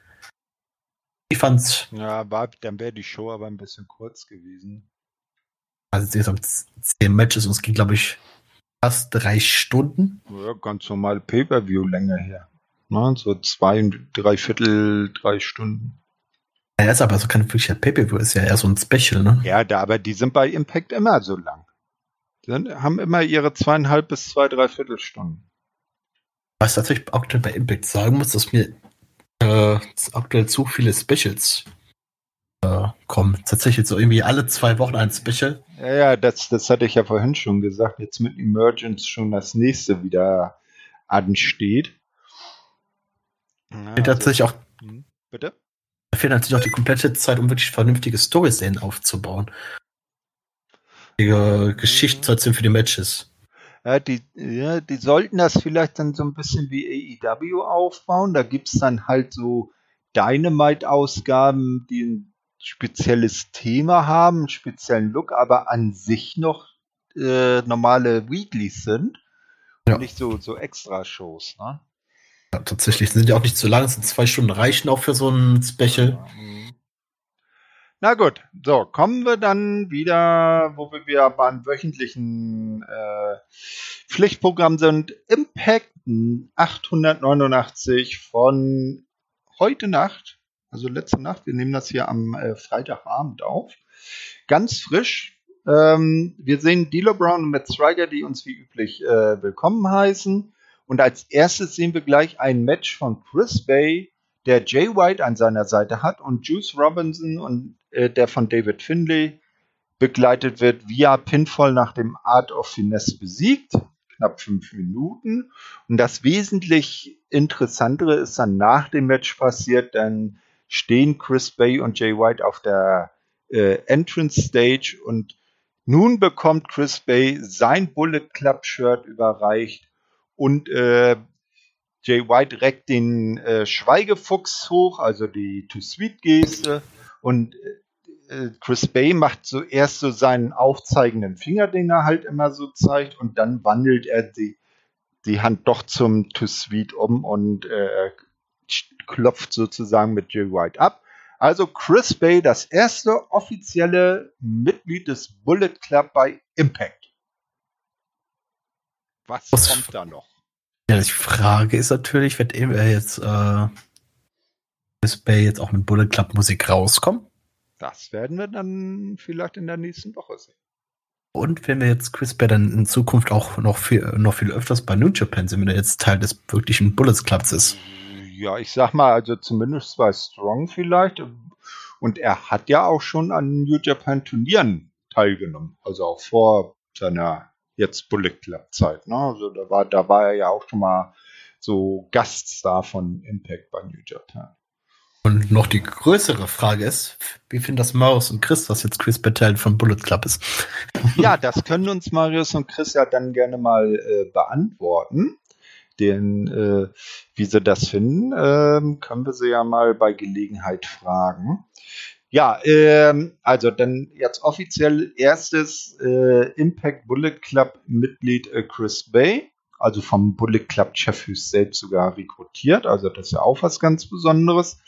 [SPEAKER 2] Ich fand's.
[SPEAKER 1] Ja, war, dann wäre die Show aber ein bisschen kurz gewesen.
[SPEAKER 2] Also insgesamt zehn Matches und es ging, glaube ich, fast drei Stunden.
[SPEAKER 1] Ja, ganz normal Pay-Per-View-Länge her. Ne? So zwei, drei Viertel, drei Stunden.
[SPEAKER 2] Er ist aber so kein wirklicher Pay-Per-View, ist ja eher so ein Special, ne?
[SPEAKER 1] Ja, da, aber die sind bei Impact immer so lang. Die haben immer ihre zweieinhalb bis zwei, drei Viertelstunden.
[SPEAKER 2] Was tatsächlich aktuell bei Impact sagen muss, dass mir äh, aktuell zu viele Specials äh, kommen. Tatsächlich so irgendwie alle zwei Wochen ein Special.
[SPEAKER 1] Ja, ja, das, das hatte ich ja vorhin schon gesagt. Jetzt mit Emergence schon das nächste wieder ansteht.
[SPEAKER 2] Ja, also, tatsächlich auch. Hm, bitte? Fehlt natürlich auch die komplette Zeit, um wirklich vernünftige Story-Szenen aufzubauen. Die äh, Geschichten erzählen für die Matches.
[SPEAKER 1] Ja die, ja, die sollten das vielleicht dann so ein bisschen wie AEW aufbauen. Da gibt es dann halt so Dynamite-Ausgaben, die ein spezielles Thema haben, einen speziellen Look, aber an sich noch äh, normale Weeklies sind. Ja. Und nicht so, so Extra-Shows, ne?
[SPEAKER 2] Ja, tatsächlich sind die auch nicht zu lang, sind zwei Stunden reichen auch für so ein Special.
[SPEAKER 1] Na gut, so kommen wir dann wieder, wo wir wieder beim wöchentlichen äh, Pflichtprogramm sind. Impact 889 von heute Nacht, also letzte Nacht. Wir nehmen das hier am äh, Freitagabend auf. Ganz frisch. Ähm, wir sehen Dilo Brown und Matt Striker, die uns wie üblich äh, willkommen heißen. Und als erstes sehen wir gleich ein Match von Chris Bay, der Jay White an seiner Seite hat und Juice Robinson und äh, der von David Finlay begleitet wird, via Pinfall nach dem Art of Finesse besiegt. Knapp fünf Minuten. Und das wesentlich Interessantere ist dann nach dem Match passiert, dann stehen Chris Bay und Jay White auf der äh, Entrance Stage und nun bekommt Chris Bay sein Bullet Club Shirt überreicht und äh, Jay White reckt den äh, Schweigefuchs hoch, also die Too-Sweet-Geste. Und äh, äh, Chris Bay macht zuerst so seinen aufzeigenden Finger, den er halt immer so zeigt. Und dann wandelt er die, die Hand doch zum Too-Sweet um und äh, klopft sozusagen mit Jay White ab. Also Chris Bay, das erste offizielle Mitglied des Bullet Club bei Impact. Was kommt da noch?
[SPEAKER 2] Ja, die Frage ist natürlich, wird er jetzt äh, Chris Bay jetzt auch mit Bullet Club Musik rauskommen?
[SPEAKER 1] Das werden wir dann vielleicht in der nächsten Woche sehen.
[SPEAKER 2] Und wenn wir jetzt Chris Bay dann in Zukunft auch noch viel, noch viel öfters bei New Japan sind, wenn er jetzt Teil des wirklichen Bullets Clubs ist.
[SPEAKER 1] Ja, ich sag mal, also zumindest bei Strong vielleicht. Und er hat ja auch schon an New Japan Turnieren teilgenommen. Also auch vor seiner jetzt Bullet Club Zeit. Ne? Also da war, da war er ja auch schon mal so Gaststar von Impact bei New Japan.
[SPEAKER 2] Und noch die größere Frage ist, wie finden das Marius und Chris, dass jetzt Chris Teil von Bullet Club ist? [laughs]
[SPEAKER 1] Ja, das können uns Marius und Chris ja dann gerne mal äh, beantworten. Den, äh, wie sie das finden, äh, können wir sie ja mal bei Gelegenheit fragen. Ja, ähm, also dann jetzt offiziell erstes äh, Impact Bullet Club Mitglied äh, Chris Bay, also vom Bullet Club Chefhus selbst sogar rekrutiert, also das ist ja auch was ganz Besonderes.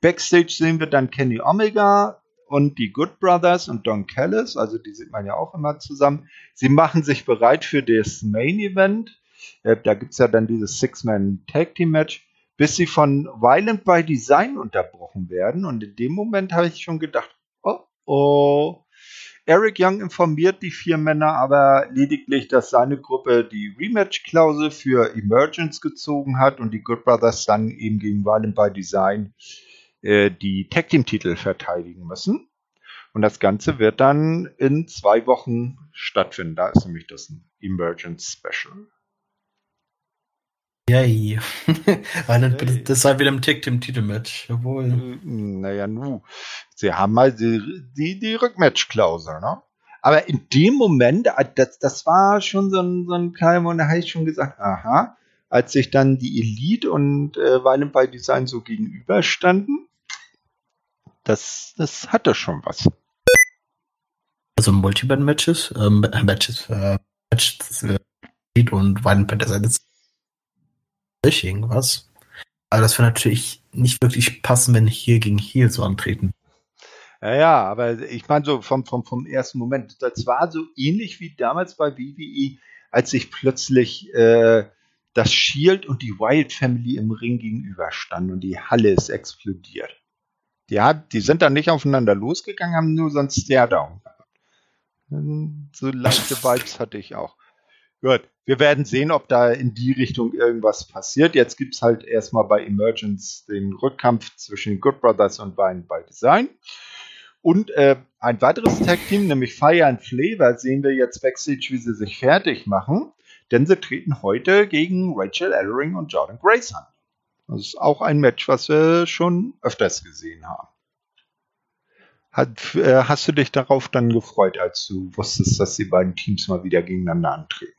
[SPEAKER 1] Backstage sehen wir dann Kenny Omega und die Good Brothers und Don Callis, also die sieht man ja auch immer zusammen. Sie machen sich bereit für das Main Event. Äh, da gibt's ja dann dieses Six-Man Tag Team Match, bis sie von Violent by Design unterbrochen werden. Und in dem Moment habe ich schon gedacht, oh oh. Eric Young informiert die vier Männer aber lediglich, dass seine Gruppe die Rematch-Klausel für Emergence gezogen hat und die Good Brothers dann eben gegen Violent by Design äh, die Tag Team Titel verteidigen müssen. Und das Ganze wird dann in zwei Wochen stattfinden. Da ist nämlich das Emergence Special.
[SPEAKER 2] Yay. [laughs] Dann, das sei wieder im Tag Team Titelmatch. Jawohl. Äh,
[SPEAKER 1] naja, nu. Sie haben mal die, die, die Rückmatch-Klausel, ne? Aber in dem Moment, äh, das, das war schon so ein, so ein kleiner Moment, da habe ich schon gesagt, aha, als sich dann die Elite und äh, Violent by Design so gegenüberstanden, das, das hatte schon was.
[SPEAKER 2] Also Multiband-Matches, ähm, Matches, äh, Matches, äh, und Violent by Design ist nicht irgendwas. Aber das wäre natürlich nicht wirklich passen, wenn hier gegen hier so antreten.
[SPEAKER 1] Ja, ja, aber ich meine so vom, vom, vom ersten Moment, das war so ähnlich wie damals bei WWE, als sich plötzlich äh, das Shield und die Wild Family im Ring gegenüberstanden und die Halle ist explodiert. Die, hat, die sind dann nicht aufeinander losgegangen, haben nur so einen Stare-Down So leichte [laughs] Vibes hatte ich auch. Gut, wir werden sehen, ob da in die Richtung irgendwas passiert. Jetzt gibt es halt erstmal bei Emergence den Rückkampf zwischen Good Brothers und Vine by Design. Und äh, ein weiteres Tag-Team, nämlich Fire and Flavor, sehen wir jetzt backstage, wie sie sich fertig machen. Denn sie treten heute gegen Rachel Ellering und Jordan Grace an. Das ist auch ein Match, was wir schon öfters gesehen haben. Hat, äh, hast du dich darauf dann gefreut, als du wusstest, dass die beiden Teams mal wieder gegeneinander antreten?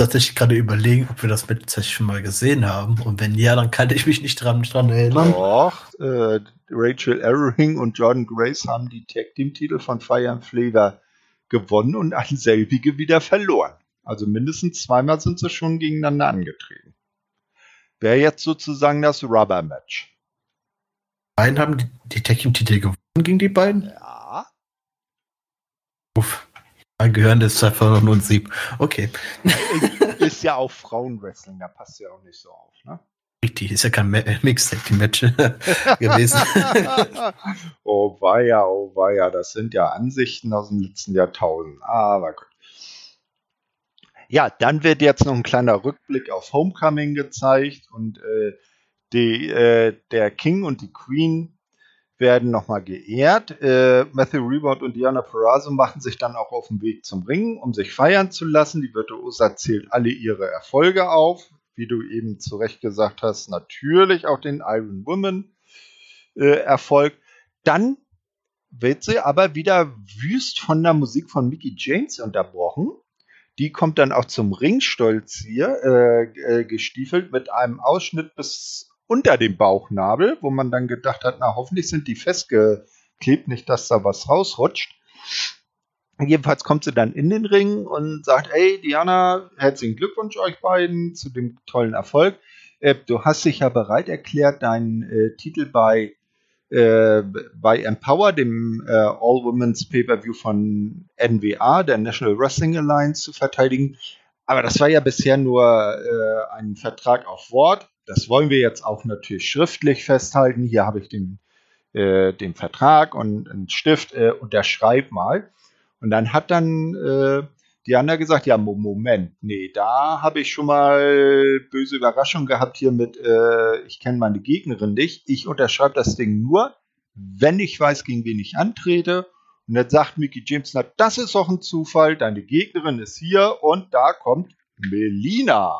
[SPEAKER 2] Tatsächlich gerade überlegen, ob wir das Match schon mal gesehen haben. Und wenn ja, dann kann ich mich nicht dran, dran erinnern.
[SPEAKER 1] Doch, äh, Rachel Erring und Jordan Grace haben die Tag Team Titel von Fire and Flavor gewonnen und an selbige wieder verloren. Also mindestens zweimal sind sie schon gegeneinander angetreten. Wäre jetzt sozusagen das Rubber Match.
[SPEAKER 2] Beiden haben die, die Tag Team Titel gewonnen gegen die beiden?
[SPEAKER 1] Ja.
[SPEAKER 2] Ein Sieb. Okay. [laughs]
[SPEAKER 1] Ist ja auch Frauenwrestling, da passt ja auch nicht so auf, ne?
[SPEAKER 2] Richtig, ist ja kein Mixed-Match [laughs] gewesen. [laughs]
[SPEAKER 1] oh weia, oh weia, das sind ja Ansichten aus dem letzten Jahrtausend. Aber gut. Ja, dann wird jetzt noch ein kleiner Rückblick auf Homecoming gezeigt und äh, die, äh, der King und die Queen werden nochmal geehrt. Äh, Matthew Rebound und Diana Perazzo machen sich dann auch auf den Weg zum Ringen, um sich feiern zu lassen. Die Virtuosa zählt alle ihre Erfolge auf. Wie du eben zu Recht gesagt hast, natürlich auch den Iron Woman äh, Erfolg. Dann wird sie aber wieder wüst von der Musik von Mickey James unterbrochen. Die kommt dann auch zum Ringstolz hier äh, äh, gestiefelt mit einem Ausschnitt bis unter dem Bauchnabel, wo man dann gedacht hat, na hoffentlich sind die festgeklebt, nicht dass da was rausrutscht. Jedenfalls kommt sie dann in den Ring und sagt, hey Diana, herzlichen Glückwunsch euch beiden zu dem tollen Erfolg. Äh, du hast dich ja bereit erklärt, deinen äh, Titel bei äh, bei Empower, dem äh, All-Women's Pay-Per-View von NWA, der National Wrestling Alliance, zu verteidigen. Aber das war ja bisher nur äh, ein Vertrag auf Wort. Das wollen wir jetzt auch natürlich schriftlich festhalten. Hier habe ich den, äh, den Vertrag und einen Stift, äh, unterschreib mal. Und dann hat dann äh, Diana gesagt, ja, Moment, nee, da habe ich schon mal böse Überraschung gehabt hier mit, äh, ich kenne meine Gegnerin nicht. Ich unterschreibe das Ding nur, wenn ich weiß, gegen wen ich antrete. Und dann sagt Mickey James, na, das ist doch ein Zufall, deine Gegnerin ist hier und da kommt Melina.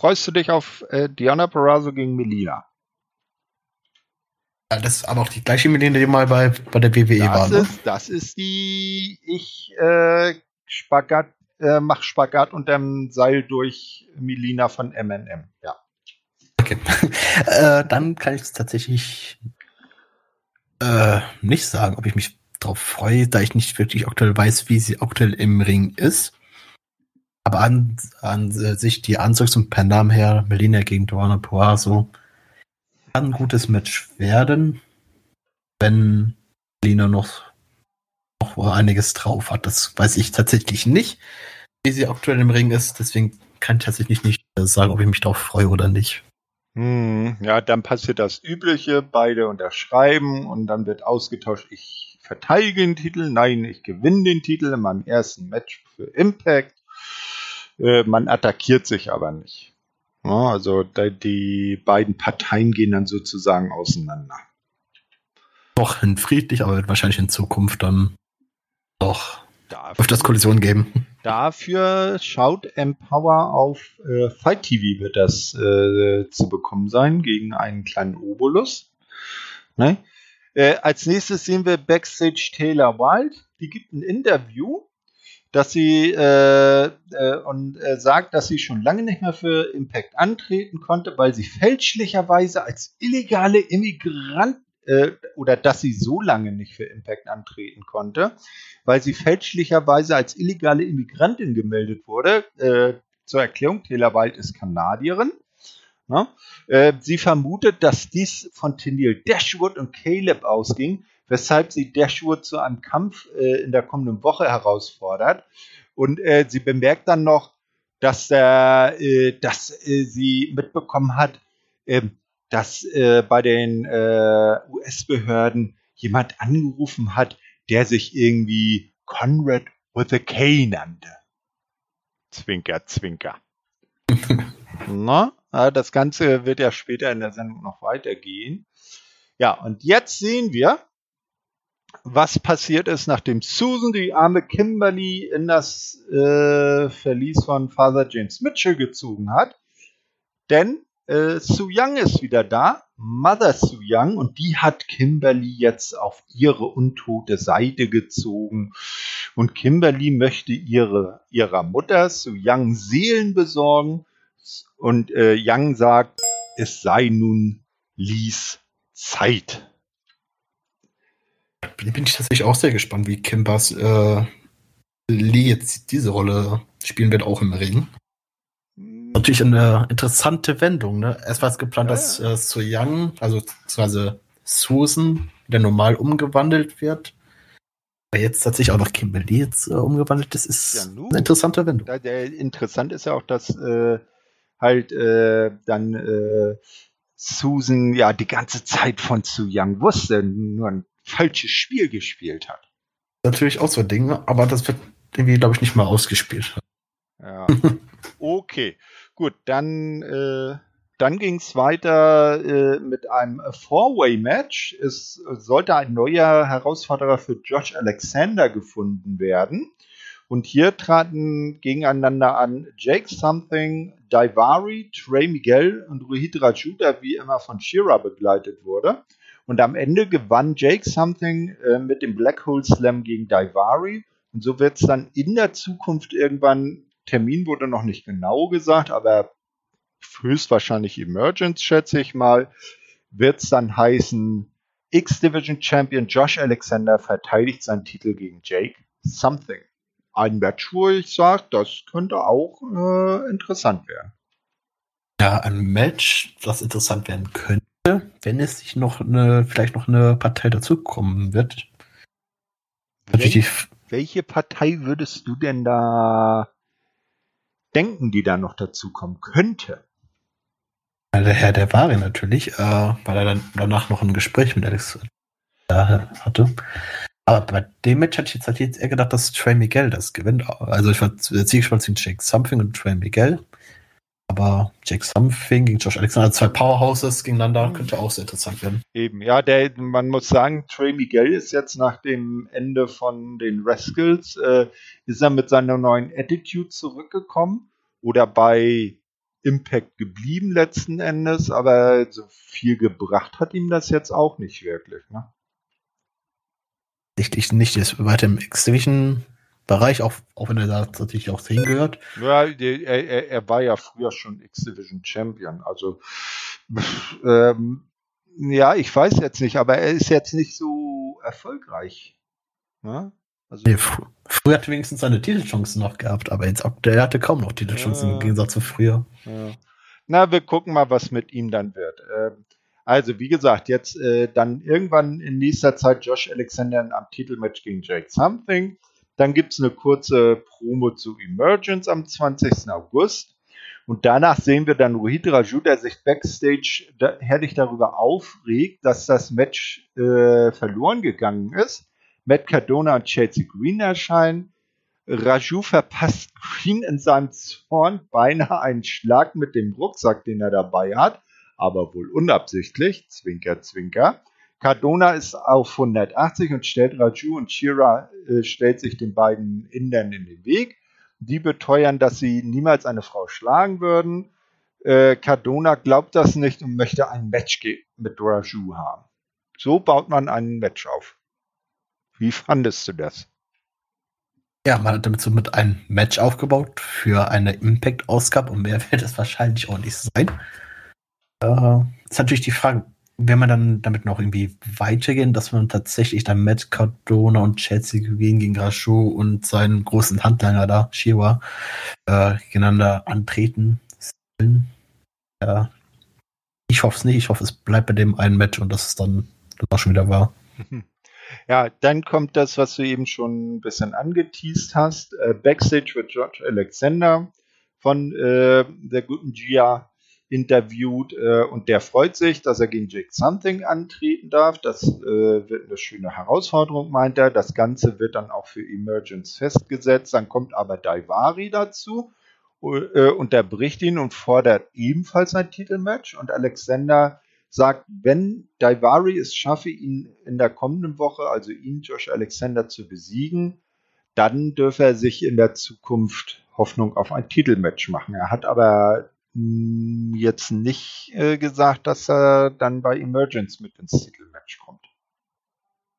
[SPEAKER 1] Freust du dich auf äh, Diana Perazzo gegen Melina?
[SPEAKER 2] Ja, das ist aber auch die gleiche Melina, die mal bei, bei der WWE
[SPEAKER 1] das
[SPEAKER 2] war. Ne?
[SPEAKER 1] Ist, das ist die, ich äh, Spagat, äh, mach Spagat unterm Seil durch Melina von MNM. Ja.
[SPEAKER 2] Okay. [laughs] äh, dann kann ich es tatsächlich äh, nicht sagen, ob ich mich darauf freue, da ich nicht wirklich aktuell weiß, wie sie aktuell im Ring ist. Aber an, an sich die Anzugs- und per Namen her, Melina gegen Duana Poaso, kann ein gutes Match werden, wenn Lina noch, noch einiges drauf hat. Das weiß ich tatsächlich nicht, wie sie aktuell im Ring ist. Deswegen kann ich tatsächlich nicht sagen, ob ich mich darauf freue oder nicht.
[SPEAKER 1] Hm, ja, dann passiert das Übliche, beide unterschreiben und dann wird ausgetauscht, ich verteidige den Titel, nein, ich gewinne den Titel in meinem ersten Match für Impact. Äh, man attackiert sich aber nicht. Ja, also die beiden Parteien gehen dann sozusagen auseinander.
[SPEAKER 2] Doch in friedlich, aber wird wahrscheinlich in Zukunft dann doch dafür, öfters Kollisionen geben.
[SPEAKER 1] Dafür schaut Empower auf äh, Fight TV wird das äh, zu bekommen sein gegen einen kleinen Obolus. Ne? Äh, als nächstes sehen wir Backstage Taylor Wild. Die gibt ein Interview dass sie äh, äh, und äh, sagt, dass sie schon lange nicht mehr für Impact antreten konnte, weil sie fälschlicherweise als illegale Immigrant äh, oder dass sie so lange nicht für Impact antreten konnte, weil sie fälschlicherweise als illegale Immigrantin gemeldet wurde. Äh, zur Erklärung, Taylor Wild ist Kanadierin. Ne? Äh, sie vermutet, dass dies von Tennille Dashwood und Caleb ausging, weshalb sie Dashwood zu einem Kampf äh, in der kommenden Woche herausfordert. Und äh, sie bemerkt dann noch, dass, der, äh, dass äh, sie mitbekommen hat, ähm, dass äh, bei den äh, US-Behörden jemand angerufen hat, der sich irgendwie Conrad with a K nannte. Zwinker, zwinker. [laughs] Na, das Ganze wird ja später in der Sendung noch weitergehen. Ja, und jetzt sehen wir, was passiert ist, nachdem Susan die arme Kimberly in das äh, Verlies von Father James Mitchell gezogen hat. Denn äh, Su Young ist wieder da, Mother Su Young, und die hat Kimberly jetzt auf ihre untote Seite gezogen. Und Kimberly möchte ihre, ihrer Mutter Su Young Seelen besorgen. Und äh, Young sagt, es sei nun Lies Zeit
[SPEAKER 2] bin ich tatsächlich auch sehr gespannt, wie Kimbas äh, Lee jetzt diese Rolle spielen wird, auch im Ring. Natürlich eine interessante Wendung. Ne? Erst war es geplant, ja, dass äh, So Young, also beziehungsweise Susan, wieder normal umgewandelt wird. Aber jetzt tatsächlich auch noch Kimberly jetzt äh, umgewandelt. Das ist ja, eine interessante Wendung.
[SPEAKER 1] Da, der, interessant ist ja auch, dass äh, halt äh, dann äh, Susan ja die ganze Zeit von Su Young wusste, nur ein falsches Spiel gespielt hat.
[SPEAKER 2] Natürlich auch so ein Ding, aber das wird irgendwie, glaube ich, nicht mal ausgespielt.
[SPEAKER 1] Ja. [laughs] Okay, gut, dann, äh, dann ging es weiter äh, mit einem Four-Way-Match. Es sollte ein neuer Herausforderer für Josh Alexander gefunden werden. Und hier traten gegeneinander an Jake Something, Daivari, Trey Miguel und Rohit Raju, der wie immer von Shira begleitet wurde. Und am Ende gewann Jake Something äh, mit dem Black Hole Slam gegen Daivari. Und so wird es dann in der Zukunft irgendwann, Termin wurde noch nicht genau gesagt, aber höchstwahrscheinlich Emergence, schätze ich mal, wird es dann heißen, X-Division Champion Josh Alexander verteidigt seinen Titel gegen Jake Something. Ein Match, wo ich sage, das könnte auch äh, interessant werden.
[SPEAKER 2] Ja, ein Match, das interessant werden könnte, wenn es sich noch eine, vielleicht noch eine Partei dazukommen wird.
[SPEAKER 1] Welche, welche Partei würdest du denn da denken, die da noch dazukommen könnte?
[SPEAKER 2] Der Herr der Ware natürlich, äh, weil er dann danach noch ein Gespräch mit Alex hatte. Aber bei dem Match hatte ich jetzt, halt jetzt eher gedacht, dass Trey Miguel das gewinnt. Also ich war zielgespannt zwischen Jake Something und Trey Miguel. Aber Jake Something gegen Josh Alexander, zwei Powerhouses gegeneinander, mhm. könnte auch sehr interessant werden.
[SPEAKER 1] Eben, ja, der, man muss sagen, Trey Miguel ist jetzt nach dem Ende von den Rascals, äh, ist er mit seiner neuen Attitude zurückgekommen oder bei Impact geblieben letzten Endes, aber so viel gebracht hat ihm das jetzt auch nicht wirklich, ne?
[SPEAKER 2] Nicht, nicht, nicht weiter im X-Division Bereich, auch, auch wenn er da natürlich auch hingehört.
[SPEAKER 1] Ja, er, er, war ja früher schon X-Division Champion. Also, ähm, ja, ich weiß jetzt nicht, aber er ist jetzt nicht so erfolgreich.
[SPEAKER 2] Ne? Also, nee, fr früher hat er wenigstens seine Titelchancen noch gehabt, aber jetzt der hatte kaum noch Titelchancen ja, im Gegensatz zu früher. Ja.
[SPEAKER 1] Na, wir gucken mal, was mit ihm dann wird. Ähm, also, wie gesagt, jetzt äh, dann irgendwann in nächster Zeit Josh Alexander am Titelmatch gegen Jake Something. Dann gibt es eine kurze Promo zu Emergence am 20. August. Und danach sehen wir dann Rohit Raju, der sich backstage herrlich darüber aufregt, dass das Match äh, verloren gegangen ist. Matt Cardona und Chelsea Green erscheinen. Raju verpasst Green in seinem Zorn beinahe einen Schlag mit dem Rucksack, den er dabei hat, aber wohl unabsichtlich. Zwinker, zwinker. Cardona ist auf 180 und stellt Raju und Shira äh, stellt sich den beiden Indern in den Weg. Die beteuern, dass sie niemals eine Frau schlagen würden. Äh, Cardona glaubt das nicht und möchte ein Match mit Raju haben. So baut man ein Match auf. Wie fandest du das?
[SPEAKER 2] Ja, man hat damit so mit einem Match aufgebaut für eine Impact-Ausgabe und mehr [laughs] wird es wahrscheinlich auch nicht sein. Äh, ist natürlich die Frage, wenn man dann damit noch irgendwie weitergehen, dass man tatsächlich dann Matt Cardona und Chelsea gegen, gegen Rashu und seinen großen Handlanger da, Shiwa, äh, gegeneinander antreten. Ja. Ich hoffe es nicht. Ich hoffe, es bleibt bei dem einen Match und dass es dann, dann auch schon wieder war.
[SPEAKER 1] Ja, dann kommt das, was du eben schon ein bisschen angeteased hast. Äh, Backstage wird George Alexander von äh, der guten Gia interviewt äh, und der freut sich, dass er gegen Jake Something antreten darf. Das äh, wird eine schöne Herausforderung, meint er. Das Ganze wird dann auch für Emergence festgesetzt. Dann kommt aber Daivari dazu, äh, unterbricht ihn und fordert ebenfalls ein Titelmatch. Und Alexander sagt, wenn Daivari es schaffe, ihn in der kommenden Woche, also ihn, Josh Alexander, zu besiegen, dann dürfe er sich in der Zukunft Hoffnung auf ein Titelmatch machen. Er hat aber jetzt nicht äh, gesagt, dass er dann bei Emergence mit ins Titelmatch kommt.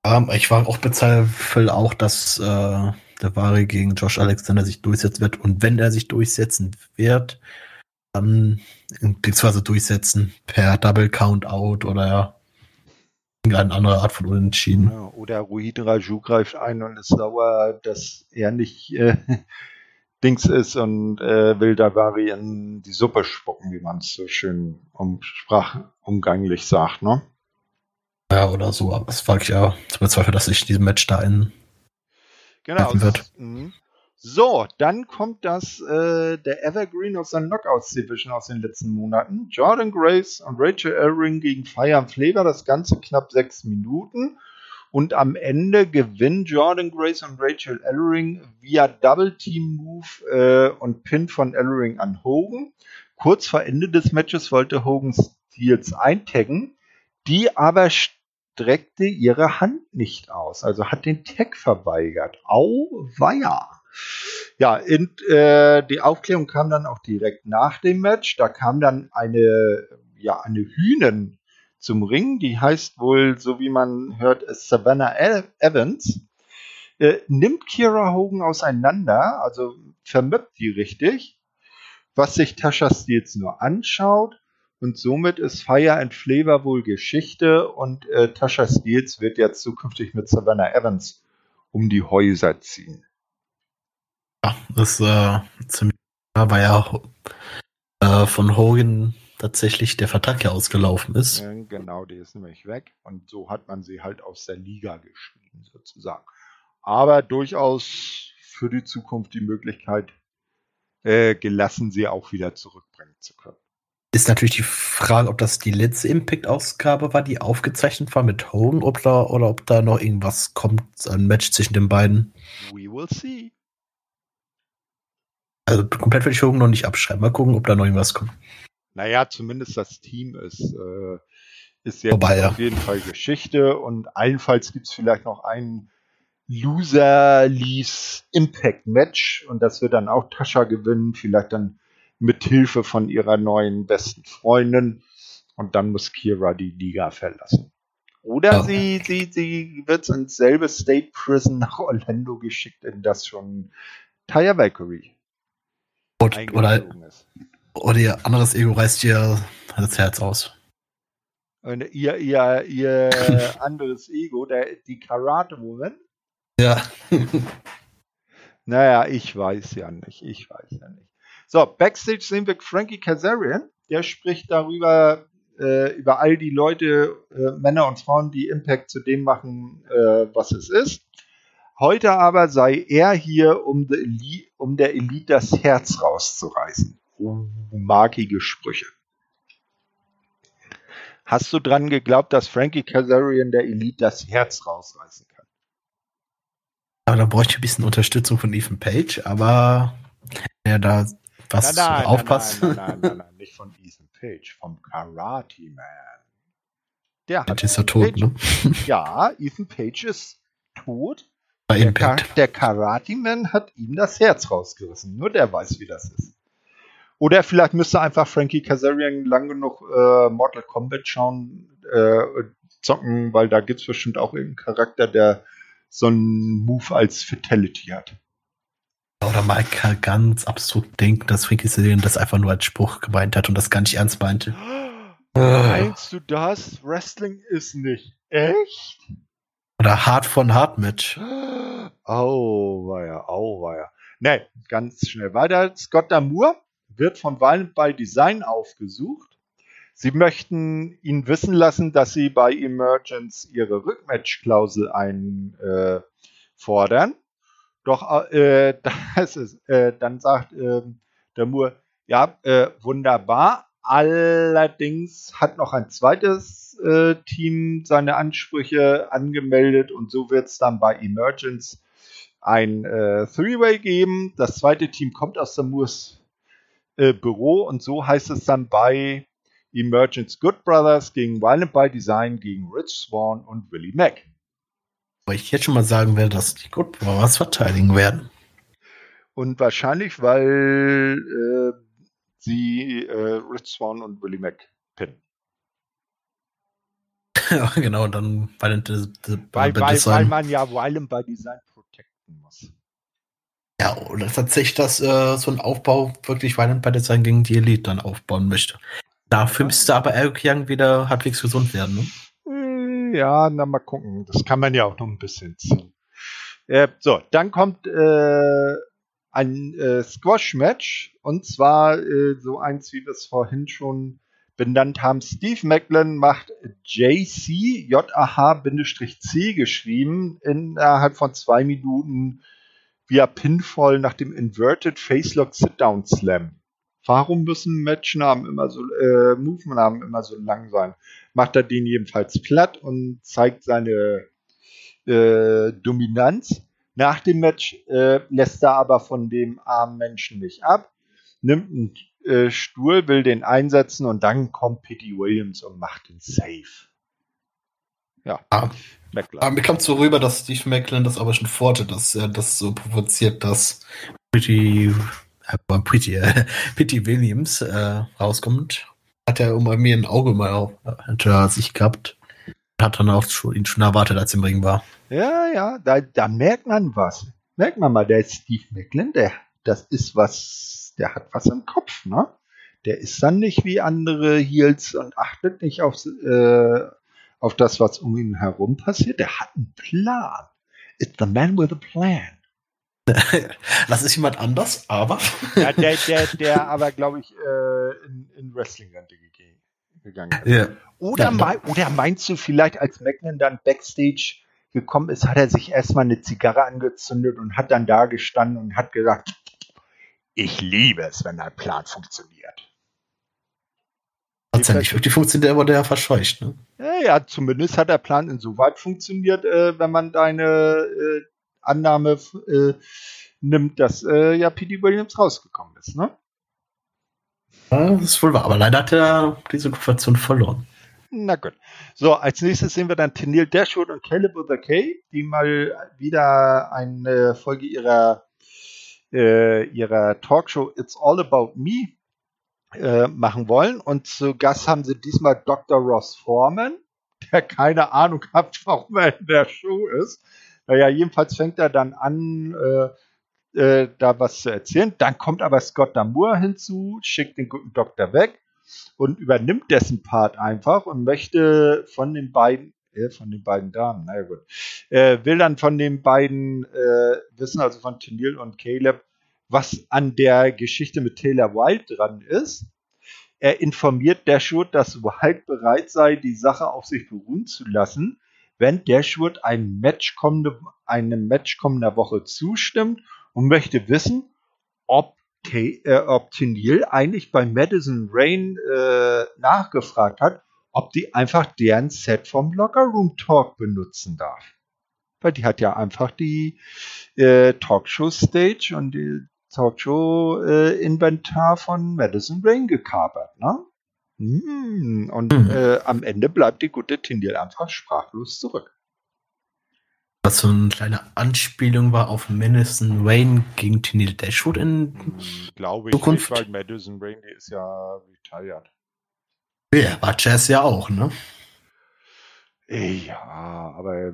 [SPEAKER 2] Um, ich war auch bezweifelt auch, dass äh, der Ware gegen Josh Alexander sich durchsetzen wird. Und wenn er sich durchsetzen wird, dann beziehungsweise durchsetzen per Double Count Out oder irgendeine andere Art von Unentschieden. Ja,
[SPEAKER 1] oder Ruhid Raju greift ein und ist sauer, dass er nicht äh, Dings ist und äh, will Davari in die Suppe spucken, wie man es so schön um, sprachumganglich sagt, ne?
[SPEAKER 2] Ja, oder so, aber es war ja zu bezweifeln, dass sich diesem Match da in
[SPEAKER 1] genau, wird. Mhm. So, dann kommt das äh, der Evergreen aus seiner Knockouts Division aus den letzten Monaten. Jordan Grace und Rachel Elring gegen Fire and Flavor, das Ganze knapp sechs Minuten. Und am Ende gewinnen Jordan Grace und Rachel Ellering via Double Team Move äh, und Pin von Ellering an Hogan. Kurz vor Ende des Matches wollte Hogan Steels eintaggen, die aber streckte ihre Hand nicht aus, also hat den Tag verweigert. Au weia. Ja, in, äh, die Aufklärung kam dann auch direkt nach dem Match. Da kam dann eine, ja, eine Hühnen zum Ring. Die heißt wohl, so wie man hört, Savannah Evans. Äh, nimmt Kira Hogan auseinander, also vermöppt die richtig, was sich Tasha Steels nur anschaut. Und somit ist Fire and Flavor wohl Geschichte und äh, Tasha Steels wird jetzt zukünftig mit Savannah Evans um die Häuser ziehen.
[SPEAKER 2] Ja, das äh, ziemlich war ja äh, von Hogan tatsächlich der Vertrag ja ausgelaufen ist.
[SPEAKER 1] Äh, Genau, die ist nämlich weg. Und so hat man sie halt aus der Liga geschrieben, sozusagen. Aber durchaus für die Zukunft die Möglichkeit äh, gelassen, sie auch wieder zurückbringen zu können.
[SPEAKER 2] Ist natürlich die Frage, ob das die letzte Impact-Ausgabe war, die aufgezeichnet war mit Hogan, ob da, oder ob da noch irgendwas kommt, ein Match zwischen den beiden.
[SPEAKER 1] We will see.
[SPEAKER 2] Also komplett würde ich Hogan noch nicht abschreiben. Mal gucken, ob da noch irgendwas kommt.
[SPEAKER 1] Naja, zumindest das Team ist, äh, ist jetzt
[SPEAKER 2] Vorbei, ja.
[SPEAKER 1] auf jeden Fall Geschichte und allenfalls gibt's vielleicht noch ein Loser Leaves Impact Match und das wird dann auch Tascha gewinnen, vielleicht dann mit Hilfe von ihrer neuen besten Freundin und dann muss Kira die Liga verlassen. Oder
[SPEAKER 2] Ja.
[SPEAKER 1] sie, sie, sie wird ins selbe State Prison nach Orlando geschickt, in das schon Taya Valkyrie
[SPEAKER 2] Und, oder,
[SPEAKER 1] ist.
[SPEAKER 2] Oder ihr anderes Ego reißt ihr das Herz aus.
[SPEAKER 1] Und ihr, ihr, ihr [laughs] anderes Ego, der, die Karate Woman.
[SPEAKER 2] Ja. [laughs]
[SPEAKER 1] Naja, ich weiß ja nicht. Ich weiß ja nicht. So, Backstage sehen wir Frankie Kazarian. Der spricht darüber, äh, über all die Leute, äh, Männer und Frauen, die Impact zu dem machen, äh, was es ist. Heute aber sei er hier, um, the Elite, um der Elite das Herz rauszureißen. Markige Sprüche. Hast du dran geglaubt, dass Frankie Kazarian der Elite das Herz rausreißen kann?
[SPEAKER 2] Aber da bräuchte ich ein bisschen Unterstützung von Ethan Page, aber ja, da was aufpasst.
[SPEAKER 1] Nein, nein, nein, nein, nein, nicht von Ethan Page, vom Karate Man. Der
[SPEAKER 2] Page ist ja tot, ne?
[SPEAKER 1] Ja, Ethan Page ist tot.
[SPEAKER 2] Bei
[SPEAKER 1] Der,
[SPEAKER 2] Impact.
[SPEAKER 1] der Karate Man hat ihm das Herz rausgerissen. Nur der weiß, wie das ist. Oder vielleicht müsste einfach Frankie Kazarian lang genug äh, Mortal Kombat schauen, äh, zocken, weil da gibt's bestimmt auch irgendeinen Charakter, der so einen Move als Fatality hat.
[SPEAKER 2] Oder mal ganz absurd denken, dass Frankie Kazarian das einfach nur als Spruch gemeint hat und das gar nicht ernst meinte.
[SPEAKER 1] Meinst du das? Wrestling ist nicht echt?
[SPEAKER 2] Oder Hard von Hard Match.
[SPEAKER 1] Auweia, auweia. Ne, ganz schnell weiter. Scott Damour wird von Violent Design aufgesucht. Sie möchten ihn wissen lassen, dass sie bei Emergence ihre Rückmatch-Klausel einfordern. Doch äh, [laughs] das ist, äh, dann sagt äh, Damour, ja, äh, wunderbar. Allerdings hat noch ein zweites äh, Team seine Ansprüche angemeldet und so wird es dann bei Emergence ein äh, Three-Way geben. Das zweite Team kommt aus Damours äh, Büro und so heißt es dann bei Emergence Good Brothers gegen Violent by Design gegen Rich Swan und Willie Mack.
[SPEAKER 2] Weil ich jetzt schon mal sagen werde, dass die Good Brothers verteidigen werden.
[SPEAKER 1] Und wahrscheinlich, weil äh, sie äh, Rich Swan und Willie Mack pinnen.
[SPEAKER 2] ja, [laughs] genau, dann bei den bei,
[SPEAKER 1] Weil,
[SPEAKER 2] bei
[SPEAKER 1] weil, weil
[SPEAKER 2] Design.
[SPEAKER 1] man ja Violent by Design protecten muss.
[SPEAKER 2] Ja, oder tatsächlich, dass äh, so ein Aufbau wirklich Violent bei Design gegen die Elite dann aufbauen möchte. Dafür müsste aber Eric Young wieder halbwegs gesund werden, ne?
[SPEAKER 1] Äh, Ja, na mal gucken. Das kann man ja auch noch ein bisschen ziehen. Äh, so, dann kommt äh, ein äh, Squash-Match und zwar äh, so eins, wie wir es vorhin schon benannt haben. Steve Macklin macht JC, J-A-H-C geschrieben, innerhalb von zwei Minuten via Pinfall nach dem Inverted Facelock Sit-Down Slam. Warum müssen Matchnamen immer so, äh, Move-Namen immer so lang sein? Macht er den jedenfalls platt und zeigt seine äh, Dominanz. Nach dem Match äh, lässt er aber von dem armen Menschen nicht ab, nimmt einen äh, Stuhl, will den einsetzen und dann kommt Pity Williams und macht den Safe. Ja,
[SPEAKER 2] Ah,
[SPEAKER 1] McLaren.
[SPEAKER 2] aber mir kam so rüber, dass Steve Macklin das aber schon vorte, dass er das so provoziert, dass Pretty, äh, Pretty, äh, [laughs] Pretty Williams äh, rauskommt. Hat er um bei mir ein Auge mal auf, hinter sich gehabt. Hat dann auch schon, ihn schon erwartet, als er im Ring war.
[SPEAKER 1] Ja, ja, da, da merkt man was. Merkt man mal, der Steve Macklin, der, das ist was, der hat was im Kopf, ne? Der ist dann nicht wie andere Heels und achtet nicht auf, äh, auf das, was um ihn herum passiert. Der hat einen Plan. It's the man with a plan. [laughs]
[SPEAKER 2] Das ist jemand anders, aber [laughs]
[SPEAKER 1] Ja, der, der, der aber, glaube ich, äh, in, in Wrestling-Rente gegangen ist.
[SPEAKER 2] Ja.
[SPEAKER 1] Oder,
[SPEAKER 2] Ja,
[SPEAKER 1] mei- oder meinst du vielleicht, als Macklin dann Backstage gekommen ist, hat er sich erstmal eine Zigarre angezündet und hat dann da gestanden und hat gesagt, ich liebe es, wenn ein Plan funktioniert.
[SPEAKER 2] Hat ja nicht wirklich funktioniert, der wurde ja verscheucht, ne?
[SPEAKER 1] Ja, ja, zumindest hat der Plan insoweit funktioniert, äh, wenn man deine äh, Annahme äh, nimmt, dass äh, ja P.D. Williams rausgekommen ist, ne?
[SPEAKER 2] Ja, das ist wohl wahr. Aber leider hat er diese Konfrontation verloren.
[SPEAKER 1] Na gut. So, als nächstes sehen wir dann Tennille Dashwood und Caleb with a K, die mal wieder eine Folge ihrer, äh, ihrer Talkshow It's All About Me äh, machen wollen. Und zu Gast haben sie diesmal Dr. Ross Foreman, der keine Ahnung hat, [laughs] warum er in der Show ist. Naja, jedenfalls fängt er dann an, äh, äh, da was zu erzählen. Dann kommt aber Scott Damour hinzu, schickt den guten Doktor weg und übernimmt dessen Part einfach und möchte von den beiden, äh, von den beiden Damen, naja gut, äh, will dann von den beiden wissen, also von Tennille und Caleb, was an der Geschichte mit Taylor Wilde dran ist. Er informiert Dashwood, dass Wilde bereit sei, die Sache auf sich beruhen zu lassen, wenn Dashwood ein Match kommende, einem Match kommender Woche zustimmt und möchte wissen, ob, Ta- äh, ob Tennille eigentlich bei Madison Rain äh, nachgefragt hat, ob die einfach deren Set vom Locker Room Talk benutzen darf. Weil die hat ja einfach die äh, Talkshow-Stage und die Talkshow-Inventar von Madison Rain gekapert, ne? Hm, Und
[SPEAKER 2] Mhm.
[SPEAKER 1] äh, am Ende bleibt die gute Tindil einfach sprachlos zurück.
[SPEAKER 2] Was so eine kleine Anspielung war auf Madison Wayne gegen Tennille Dashwood in.
[SPEAKER 1] Glaube
[SPEAKER 2] ich Zukunft? nicht,
[SPEAKER 1] weil Madison Rain, die ist ja retired.
[SPEAKER 2] Ja, war Jazz ja auch, ne?
[SPEAKER 1] Ja, aber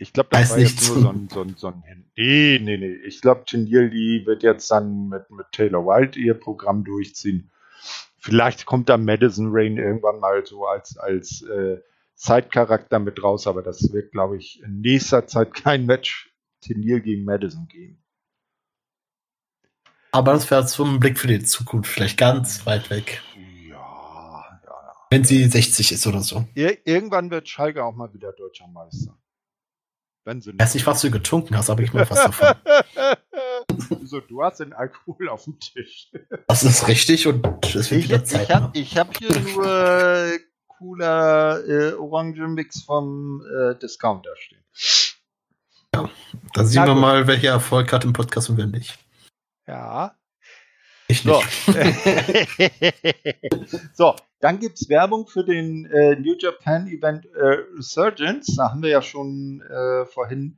[SPEAKER 1] ich, glaube, das jetzt
[SPEAKER 2] nichts.
[SPEAKER 1] nur so ein, so ein, so ein Nee, nee, nee. Ich glaube, Tindil, die wird jetzt dann mit, mit Taylor Wilde ihr Programm durchziehen. Vielleicht kommt da Madison Rain irgendwann mal so als, als äh, Zeitcharakter mit raus, aber das wird, glaube ich, in nächster Zeit [laughs] kein Match Tindil gegen Madison geben.
[SPEAKER 2] Aber das wäre ein Blick für die Zukunft, vielleicht ganz weit weg.
[SPEAKER 1] Ja, ja.
[SPEAKER 2] Wenn sie 60 ist oder so.
[SPEAKER 1] Ir irgendwann wird Schalke auch mal wieder deutscher Meister. Wenn sie
[SPEAKER 2] Ich weiß nicht, was du getrunken hast, aber ich mal was davon. [laughs]
[SPEAKER 1] so, du hast den Alkohol auf dem Tisch.
[SPEAKER 2] Das ist richtig und es wird
[SPEAKER 1] Ich,
[SPEAKER 2] wieder
[SPEAKER 1] ich
[SPEAKER 2] Zeit.
[SPEAKER 1] habe
[SPEAKER 2] ne?
[SPEAKER 1] ich hab hier nur äh, cooler äh, Orangenmix vom äh, Discounter stehen.
[SPEAKER 2] Dann sehen
[SPEAKER 1] Na
[SPEAKER 2] wir
[SPEAKER 1] gut.
[SPEAKER 2] mal, welcher Erfolg hat im Podcast und wer nicht.
[SPEAKER 1] Ja.
[SPEAKER 2] Ich
[SPEAKER 1] So.
[SPEAKER 2] nicht. [laughs] [laughs]
[SPEAKER 1] so, dann gibt's Werbung für den äh, New Japan Event äh, Resurgence. Da haben wir ja schon äh, vorhin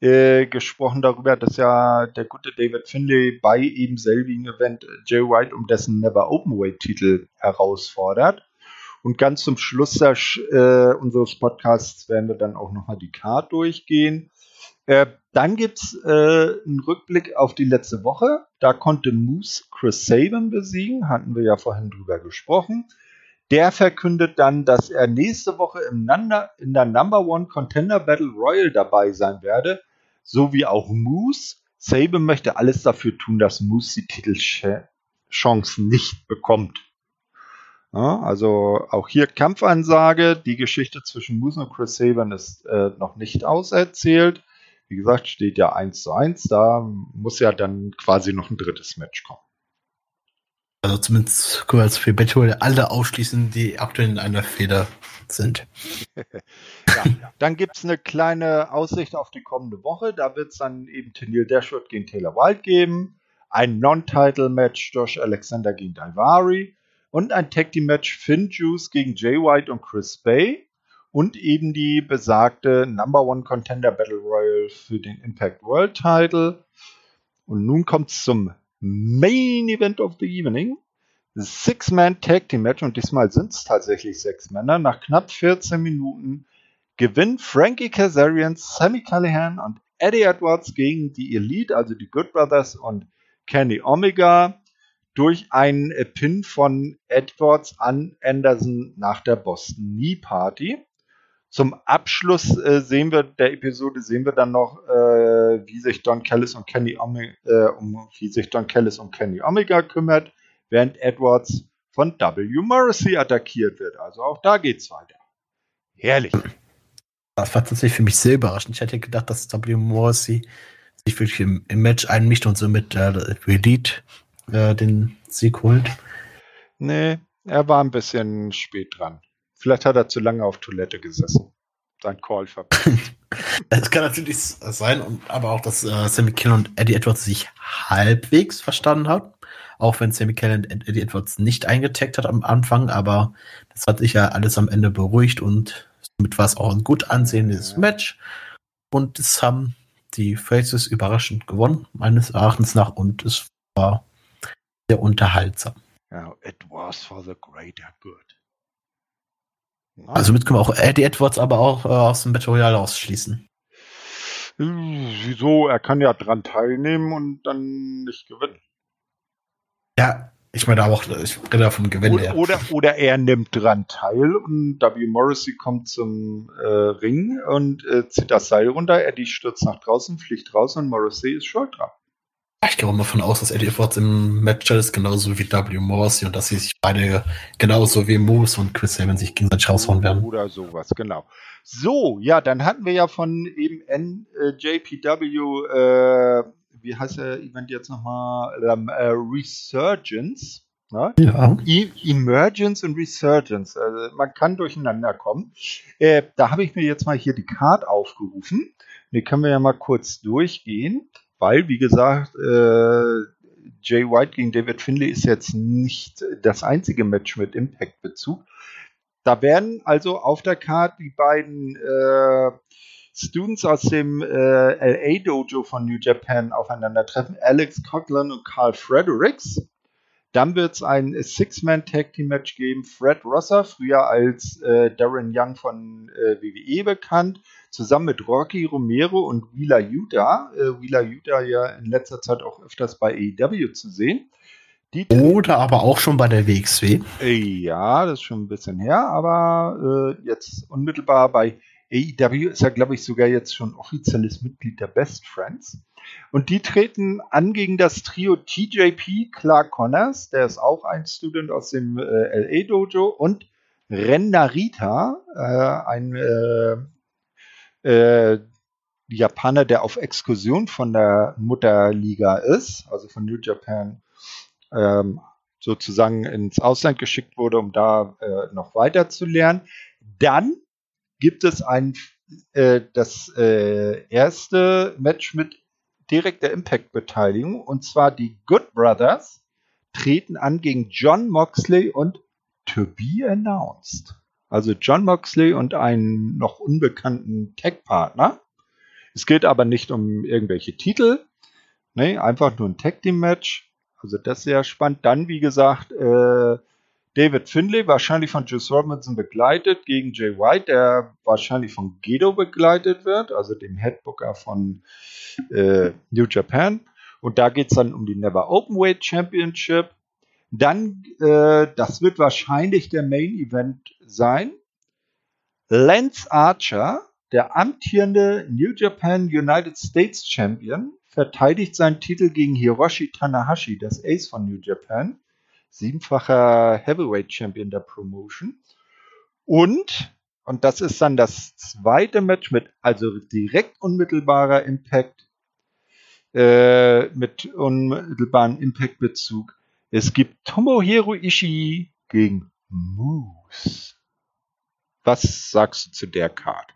[SPEAKER 1] äh, gesprochen darüber, dass ja der gute David Finlay bei eben selbigen Event äh, Jay White um dessen Never Openweight Titel herausfordert. Und ganz zum Schluss der, äh, unseres Podcasts werden wir dann auch nochmal die Card durchgehen. Dann gibt's äh, einen Rückblick auf die letzte Woche. Da konnte Moose Chris Sabin besiegen, hatten wir ja vorhin drüber gesprochen. Der verkündet dann, dass er nächste Woche im Nanda, in der Number One Contender Battle Royal dabei sein werde, so wie auch Moose. Sabin möchte alles dafür tun, dass Moose die Titelchance nicht bekommt. Ja, also auch hier Kampfansage. Die Geschichte zwischen Moose und Chris Sabin ist äh, noch nicht auserzählt. Wie gesagt, steht ja 1 zu 1. Da muss ja dann quasi noch ein drittes Match kommen.
[SPEAKER 2] Also zumindest können wir jetzt für Battle alle ausschließen, die aktuell in einer Feder sind. [laughs]
[SPEAKER 1] Ja, dann gibt es eine kleine Aussicht auf die kommende Woche. Da wird es dann eben Tennille Dashwood gegen Taylor Wilde geben. Ein Non-Title-Match Josh Alexander gegen Daivari. Und ein Tag-Team-Match Finn Juice gegen Jay White und Chris Bay. Und eben die besagte Number One Contender Battle Royal für den Impact World Title. Und nun kommt es zum Main Event of the Evening. Six-Man Tag Team Match und diesmal sind es tatsächlich sechs Männer. Nach knapp 14 Minuten gewinnen Frankie Kazarian, Sammy Callahan und Eddie Edwards gegen die Elite, also die Good Brothers und Kenny Omega durch einen Pin von Edwards an Anderson nach der Boston Knee Party. Zum Abschluss äh, sehen wir der Episode sehen wir dann noch, äh, wie sich Don Callis und Kenny Omega, äh, um wie sich Don Callis um Kenny Omega kümmert, während Edwards von W. Morrissey attackiert wird. Also auch da geht's weiter. Herrlich.
[SPEAKER 2] Das war tatsächlich für mich sehr überraschend. Ich hätte gedacht, dass W. Morrissey sich wirklich im, im Match einmischt und somit äh, Elite äh, den Sieg holt.
[SPEAKER 1] Nee, er war ein bisschen spät dran. Vielleicht hat er zu lange auf Toilette gesessen. Sein Call verpasst. [laughs]
[SPEAKER 2] Es kann natürlich sein, aber auch, dass äh, Sammy Kill und Eddie Edwards sich halbwegs verstanden haben. Auch wenn Sammy Kill und Eddie Edwards nicht eingetaggt hat am Anfang, aber das hat sich ja alles am Ende beruhigt und somit war es auch ein gut ansehendes ja. Match. Und es haben die Faces überraschend gewonnen, meines Erachtens nach, und es war sehr unterhaltsam.
[SPEAKER 1] Ja, it was for the greater good.
[SPEAKER 2] Also mit können wir auch Eddie Edwards aber auch äh, aus dem Battle Royale ausschließen.
[SPEAKER 1] Wieso? Er kann ja dran teilnehmen und dann nicht gewinnen.
[SPEAKER 2] Ja, ich meine auch, ich rede vom Gewinn
[SPEAKER 1] oder, her. Oder, oder er nimmt dran teil und W. Morrissey kommt zum äh, Ring und äh, zieht das Seil runter, Eddie stürzt nach draußen, fliegt raus und Morrissey ist schuld dran.
[SPEAKER 2] Ich gehe mal davon aus, dass Eddie Edwards im Match ist, genauso wie W. Morrissey und dass sie sich beide genauso wie Moose und Chris Sabin sich gegenseitig raushauen werden.
[SPEAKER 1] Oder sowas, genau. So, ja, dann hatten wir ja von eben NJPW, äh, wie heißt der Event jetzt nochmal? Ähm, äh, Resurgence. Ne? Ja. E Emergence und Resurgence. Also man kann durcheinander kommen. Äh, da habe ich mir jetzt mal hier die Card aufgerufen. Die können wir ja mal kurz durchgehen weil, wie gesagt, äh, Jay White gegen David Finlay ist jetzt nicht das einzige Match mit Impact-Bezug. Da werden also auf der Karte die beiden äh, Students aus dem äh, LA Dojo von New Japan aufeinandertreffen. Alex Coughlin und Carl Fredericks. Dann wird es ein Six-Man-Tag-Team-Match geben. Fred Rosser, früher als äh, Darren Young von äh, WWE bekannt, zusammen mit Rocky Romero und Wheeler Yuta. Äh, Wheeler Yuta ja in letzter Zeit auch öfters bei AEW zu sehen.
[SPEAKER 2] Die Oder aber auch schon bei der WXW.
[SPEAKER 1] Äh, ja, das ist schon ein bisschen her, aber äh, jetzt unmittelbar bei AEW ist er, glaube ich, sogar jetzt schon offizielles Mitglied der Best Friends. Und die treten an gegen das Trio TJP, Clark Connors, der ist auch ein Student aus dem äh, LA Dojo, und Ren Narita, äh, ein äh, äh, Japaner, der auf Exkursion von der Mutterliga ist, also von New Japan, ähm, sozusagen ins Ausland geschickt wurde, um da äh, noch weiter zu lernen. Dann gibt es ein äh, das äh, erste Match mit direkter Impact-Beteiligung und zwar die Good Brothers treten an gegen John Moxley und To Be Announced. Also John Moxley und einen noch unbekannten Tag-Partner. Es geht aber nicht um irgendwelche Titel. Nee, einfach nur ein Tag-Team-Match. Also das ist sehr spannend. Dann, wie gesagt, äh, David Finlay, wahrscheinlich von Juice Robinson begleitet, gegen Jay White, der wahrscheinlich von Gedo begleitet wird, also dem Headbooker von äh, New Japan. Und da geht es dann um die Never Openweight Championship. Dann, äh, das wird wahrscheinlich der Main Event sein. Lance Archer, der amtierende New Japan United States Champion, verteidigt seinen Titel gegen Hiroshi Tanahashi, das Ace von New Japan, siebenfacher Heavyweight Champion der Promotion. Und, und das ist dann das zweite Match mit also direkt unmittelbarer Impact, äh, mit unmittelbaren Impact-Bezug. Es gibt Tomohiro Ishii gegen Moose. Was sagst du zu der Card?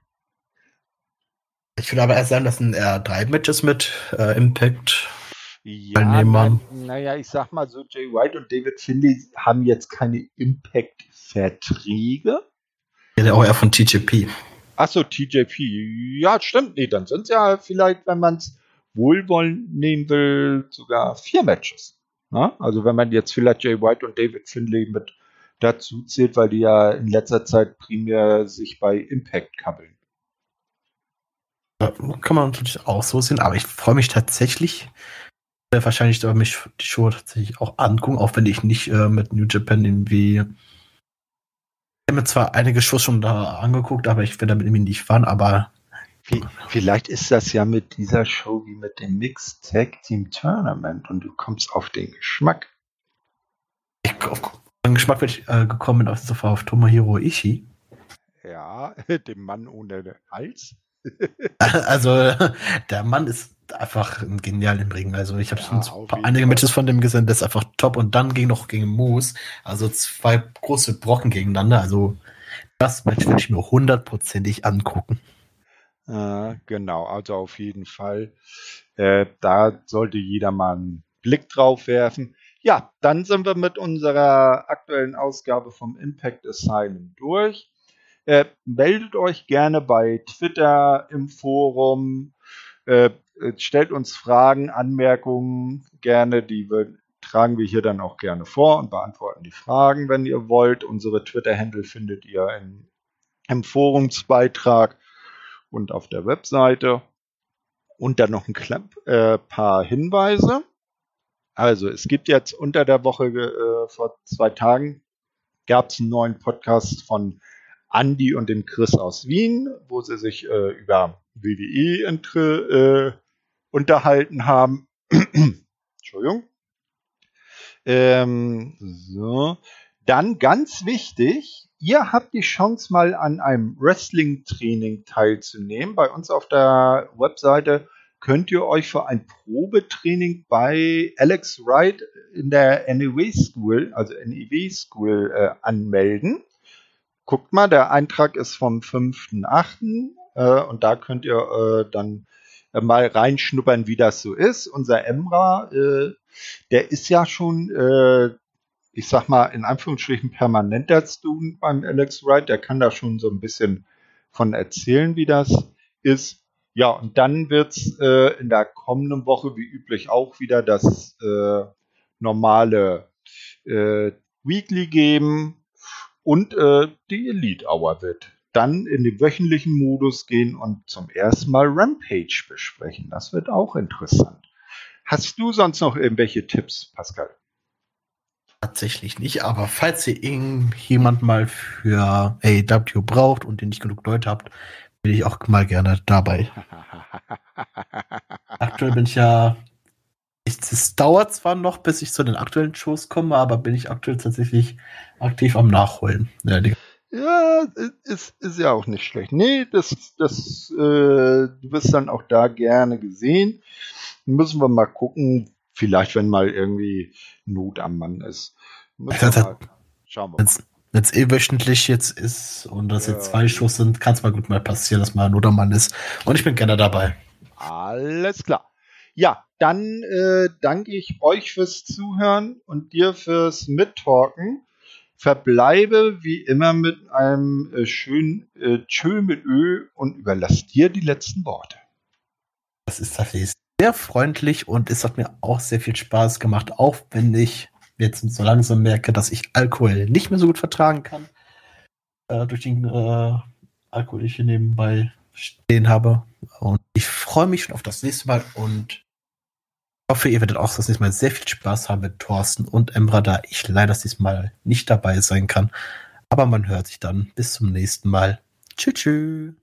[SPEAKER 2] Ich würde aber erst sagen, das sind eher drei Matches mit äh, Impact.
[SPEAKER 1] Ja, Teilnehmern. naja, ich sag mal so, Jay White und David Finley haben jetzt keine Impact-Verträge.
[SPEAKER 2] Ja, der auch eher von TJP.
[SPEAKER 1] Achso, TJP. Ja, stimmt. Nee, dann sind es ja vielleicht, wenn man es wohlwollend nehmen will, sogar vier Matches. Na? Also wenn man jetzt vielleicht Jay White und David Finley mit dazu zählt, weil die ja in letzter Zeit primär sich bei Impact kabbeln.
[SPEAKER 2] Ja, kann man natürlich auch so sehen, aber ich freue mich tatsächlich, äh, wahrscheinlich da mich die Show tatsächlich auch angucken, auch wenn ich nicht äh, mit New Japan irgendwie. Ich habe mir zwar einige Shows schon da angeguckt, aber ich werde damit irgendwie nicht fahren, aber.
[SPEAKER 1] Vielleicht ist das ja mit dieser Show wie mit dem Mixed Tag Team Tournament und du kommst auf den Geschmack.
[SPEAKER 2] ich, meinen Geschmack ich äh, gekommen auf, auf Tomohiro Ishii.
[SPEAKER 1] Ja, [laughs] dem Mann ohne Hals. [laughs]
[SPEAKER 2] also, der Mann ist einfach genial im Ring. Also, ich habe ja, einige Matches von dem gesehen, das ist einfach top. Und dann ging noch gegen Moose. Also, zwei große Brocken gegeneinander. Also, das Match würde ich mir hundertprozentig angucken.
[SPEAKER 1] Äh, genau, also auf jeden Fall. Äh, da sollte jeder mal einen Blick drauf werfen. Ja, dann sind wir mit unserer aktuellen Ausgabe vom Impact Asylum durch. Äh, meldet euch gerne bei Twitter im Forum. Äh, stellt uns Fragen, Anmerkungen gerne, die wir, tragen wir hier dann auch gerne vor und beantworten die Fragen, wenn ihr wollt. Unsere Twitter-Handle findet ihr in, im Forumsbeitrag und auf der Webseite. Und dann noch ein äh, paar Hinweise. Also es gibt jetzt unter der Woche äh, vor zwei Tagen gab es einen neuen Podcast von Andy und dem Chris aus Wien, wo sie sich äh, über WWE äh, unterhalten haben. [clears throat] Entschuldigung. Ähm, so. Dann ganz wichtig, ihr habt die Chance mal an einem Wrestling-Training teilzunehmen. Bei uns auf der Webseite könnt ihr euch für ein Probetraining bei Alex Wright in der NEW School, also NEW School, äh, anmelden. Guckt mal, der Eintrag ist vom 5.8. Äh, und da könnt ihr äh, dann äh, mal reinschnuppern, wie das so ist. Unser Emra, äh, der ist ja schon äh, ich sag mal, in Anführungsstrichen permanenter Student beim Alex Wright. Der kann da schon so ein bisschen von erzählen, wie das ist. Ja, und dann wird's äh, in der kommenden Woche wie üblich auch wieder das äh, normale äh, Weekly geben und äh, die Elite Hour wird dann in den wöchentlichen Modus gehen und zum ersten Mal Rampage besprechen. Das wird auch interessant. Hast du sonst noch irgendwelche Tipps, Pascal?
[SPEAKER 2] Tatsächlich nicht, aber falls ihr irgendjemand mal für AEW braucht und ihr nicht genug Leute habt, bin ich auch mal gerne dabei. [laughs] Aktuell bin ich ja. Es dauert zwar noch, bis ich zu den aktuellen Shows komme, aber bin ich aktuell tatsächlich aktiv am Nachholen.
[SPEAKER 1] Ja, ja ist, ist ja auch nicht schlecht. Nee, das, das, äh, du bist dann auch da gerne gesehen. Müssen wir mal gucken, vielleicht, wenn mal irgendwie Not am Mann ist.
[SPEAKER 2] Ja, schauen wir mal. Wenn es eh wöchentlich jetzt ist und das ja. jetzt zwei Shows sind, kann es mal gut mal passieren, dass mal am Mann ist. Und ich bin gerne dabei.
[SPEAKER 1] Alles klar. Ja, dann äh, danke ich euch fürs Zuhören und dir fürs Mittalken. Verbleibe wie immer mit einem äh, schönen äh, Tschö mit Ö und überlass dir die letzten Worte.
[SPEAKER 2] Das ist tatsächlich sehr freundlich und es hat mir auch sehr viel Spaß gemacht, auch wenn ich jetzt so langsam merke, dass ich Alkohol nicht mehr so gut vertragen kann. Äh, durch den äh, Alkohol, den ich hier nebenbei stehen habe. Und ich freue mich schon auf das nächste Mal und hoffe, ihr werdet auch das nächste Mal sehr viel Spaß haben mit Thorsten und Emra, da ich leider das nächste Mal nicht dabei sein kann. Aber man hört sich dann. Bis zum nächsten Mal. Tschüss. tschüss.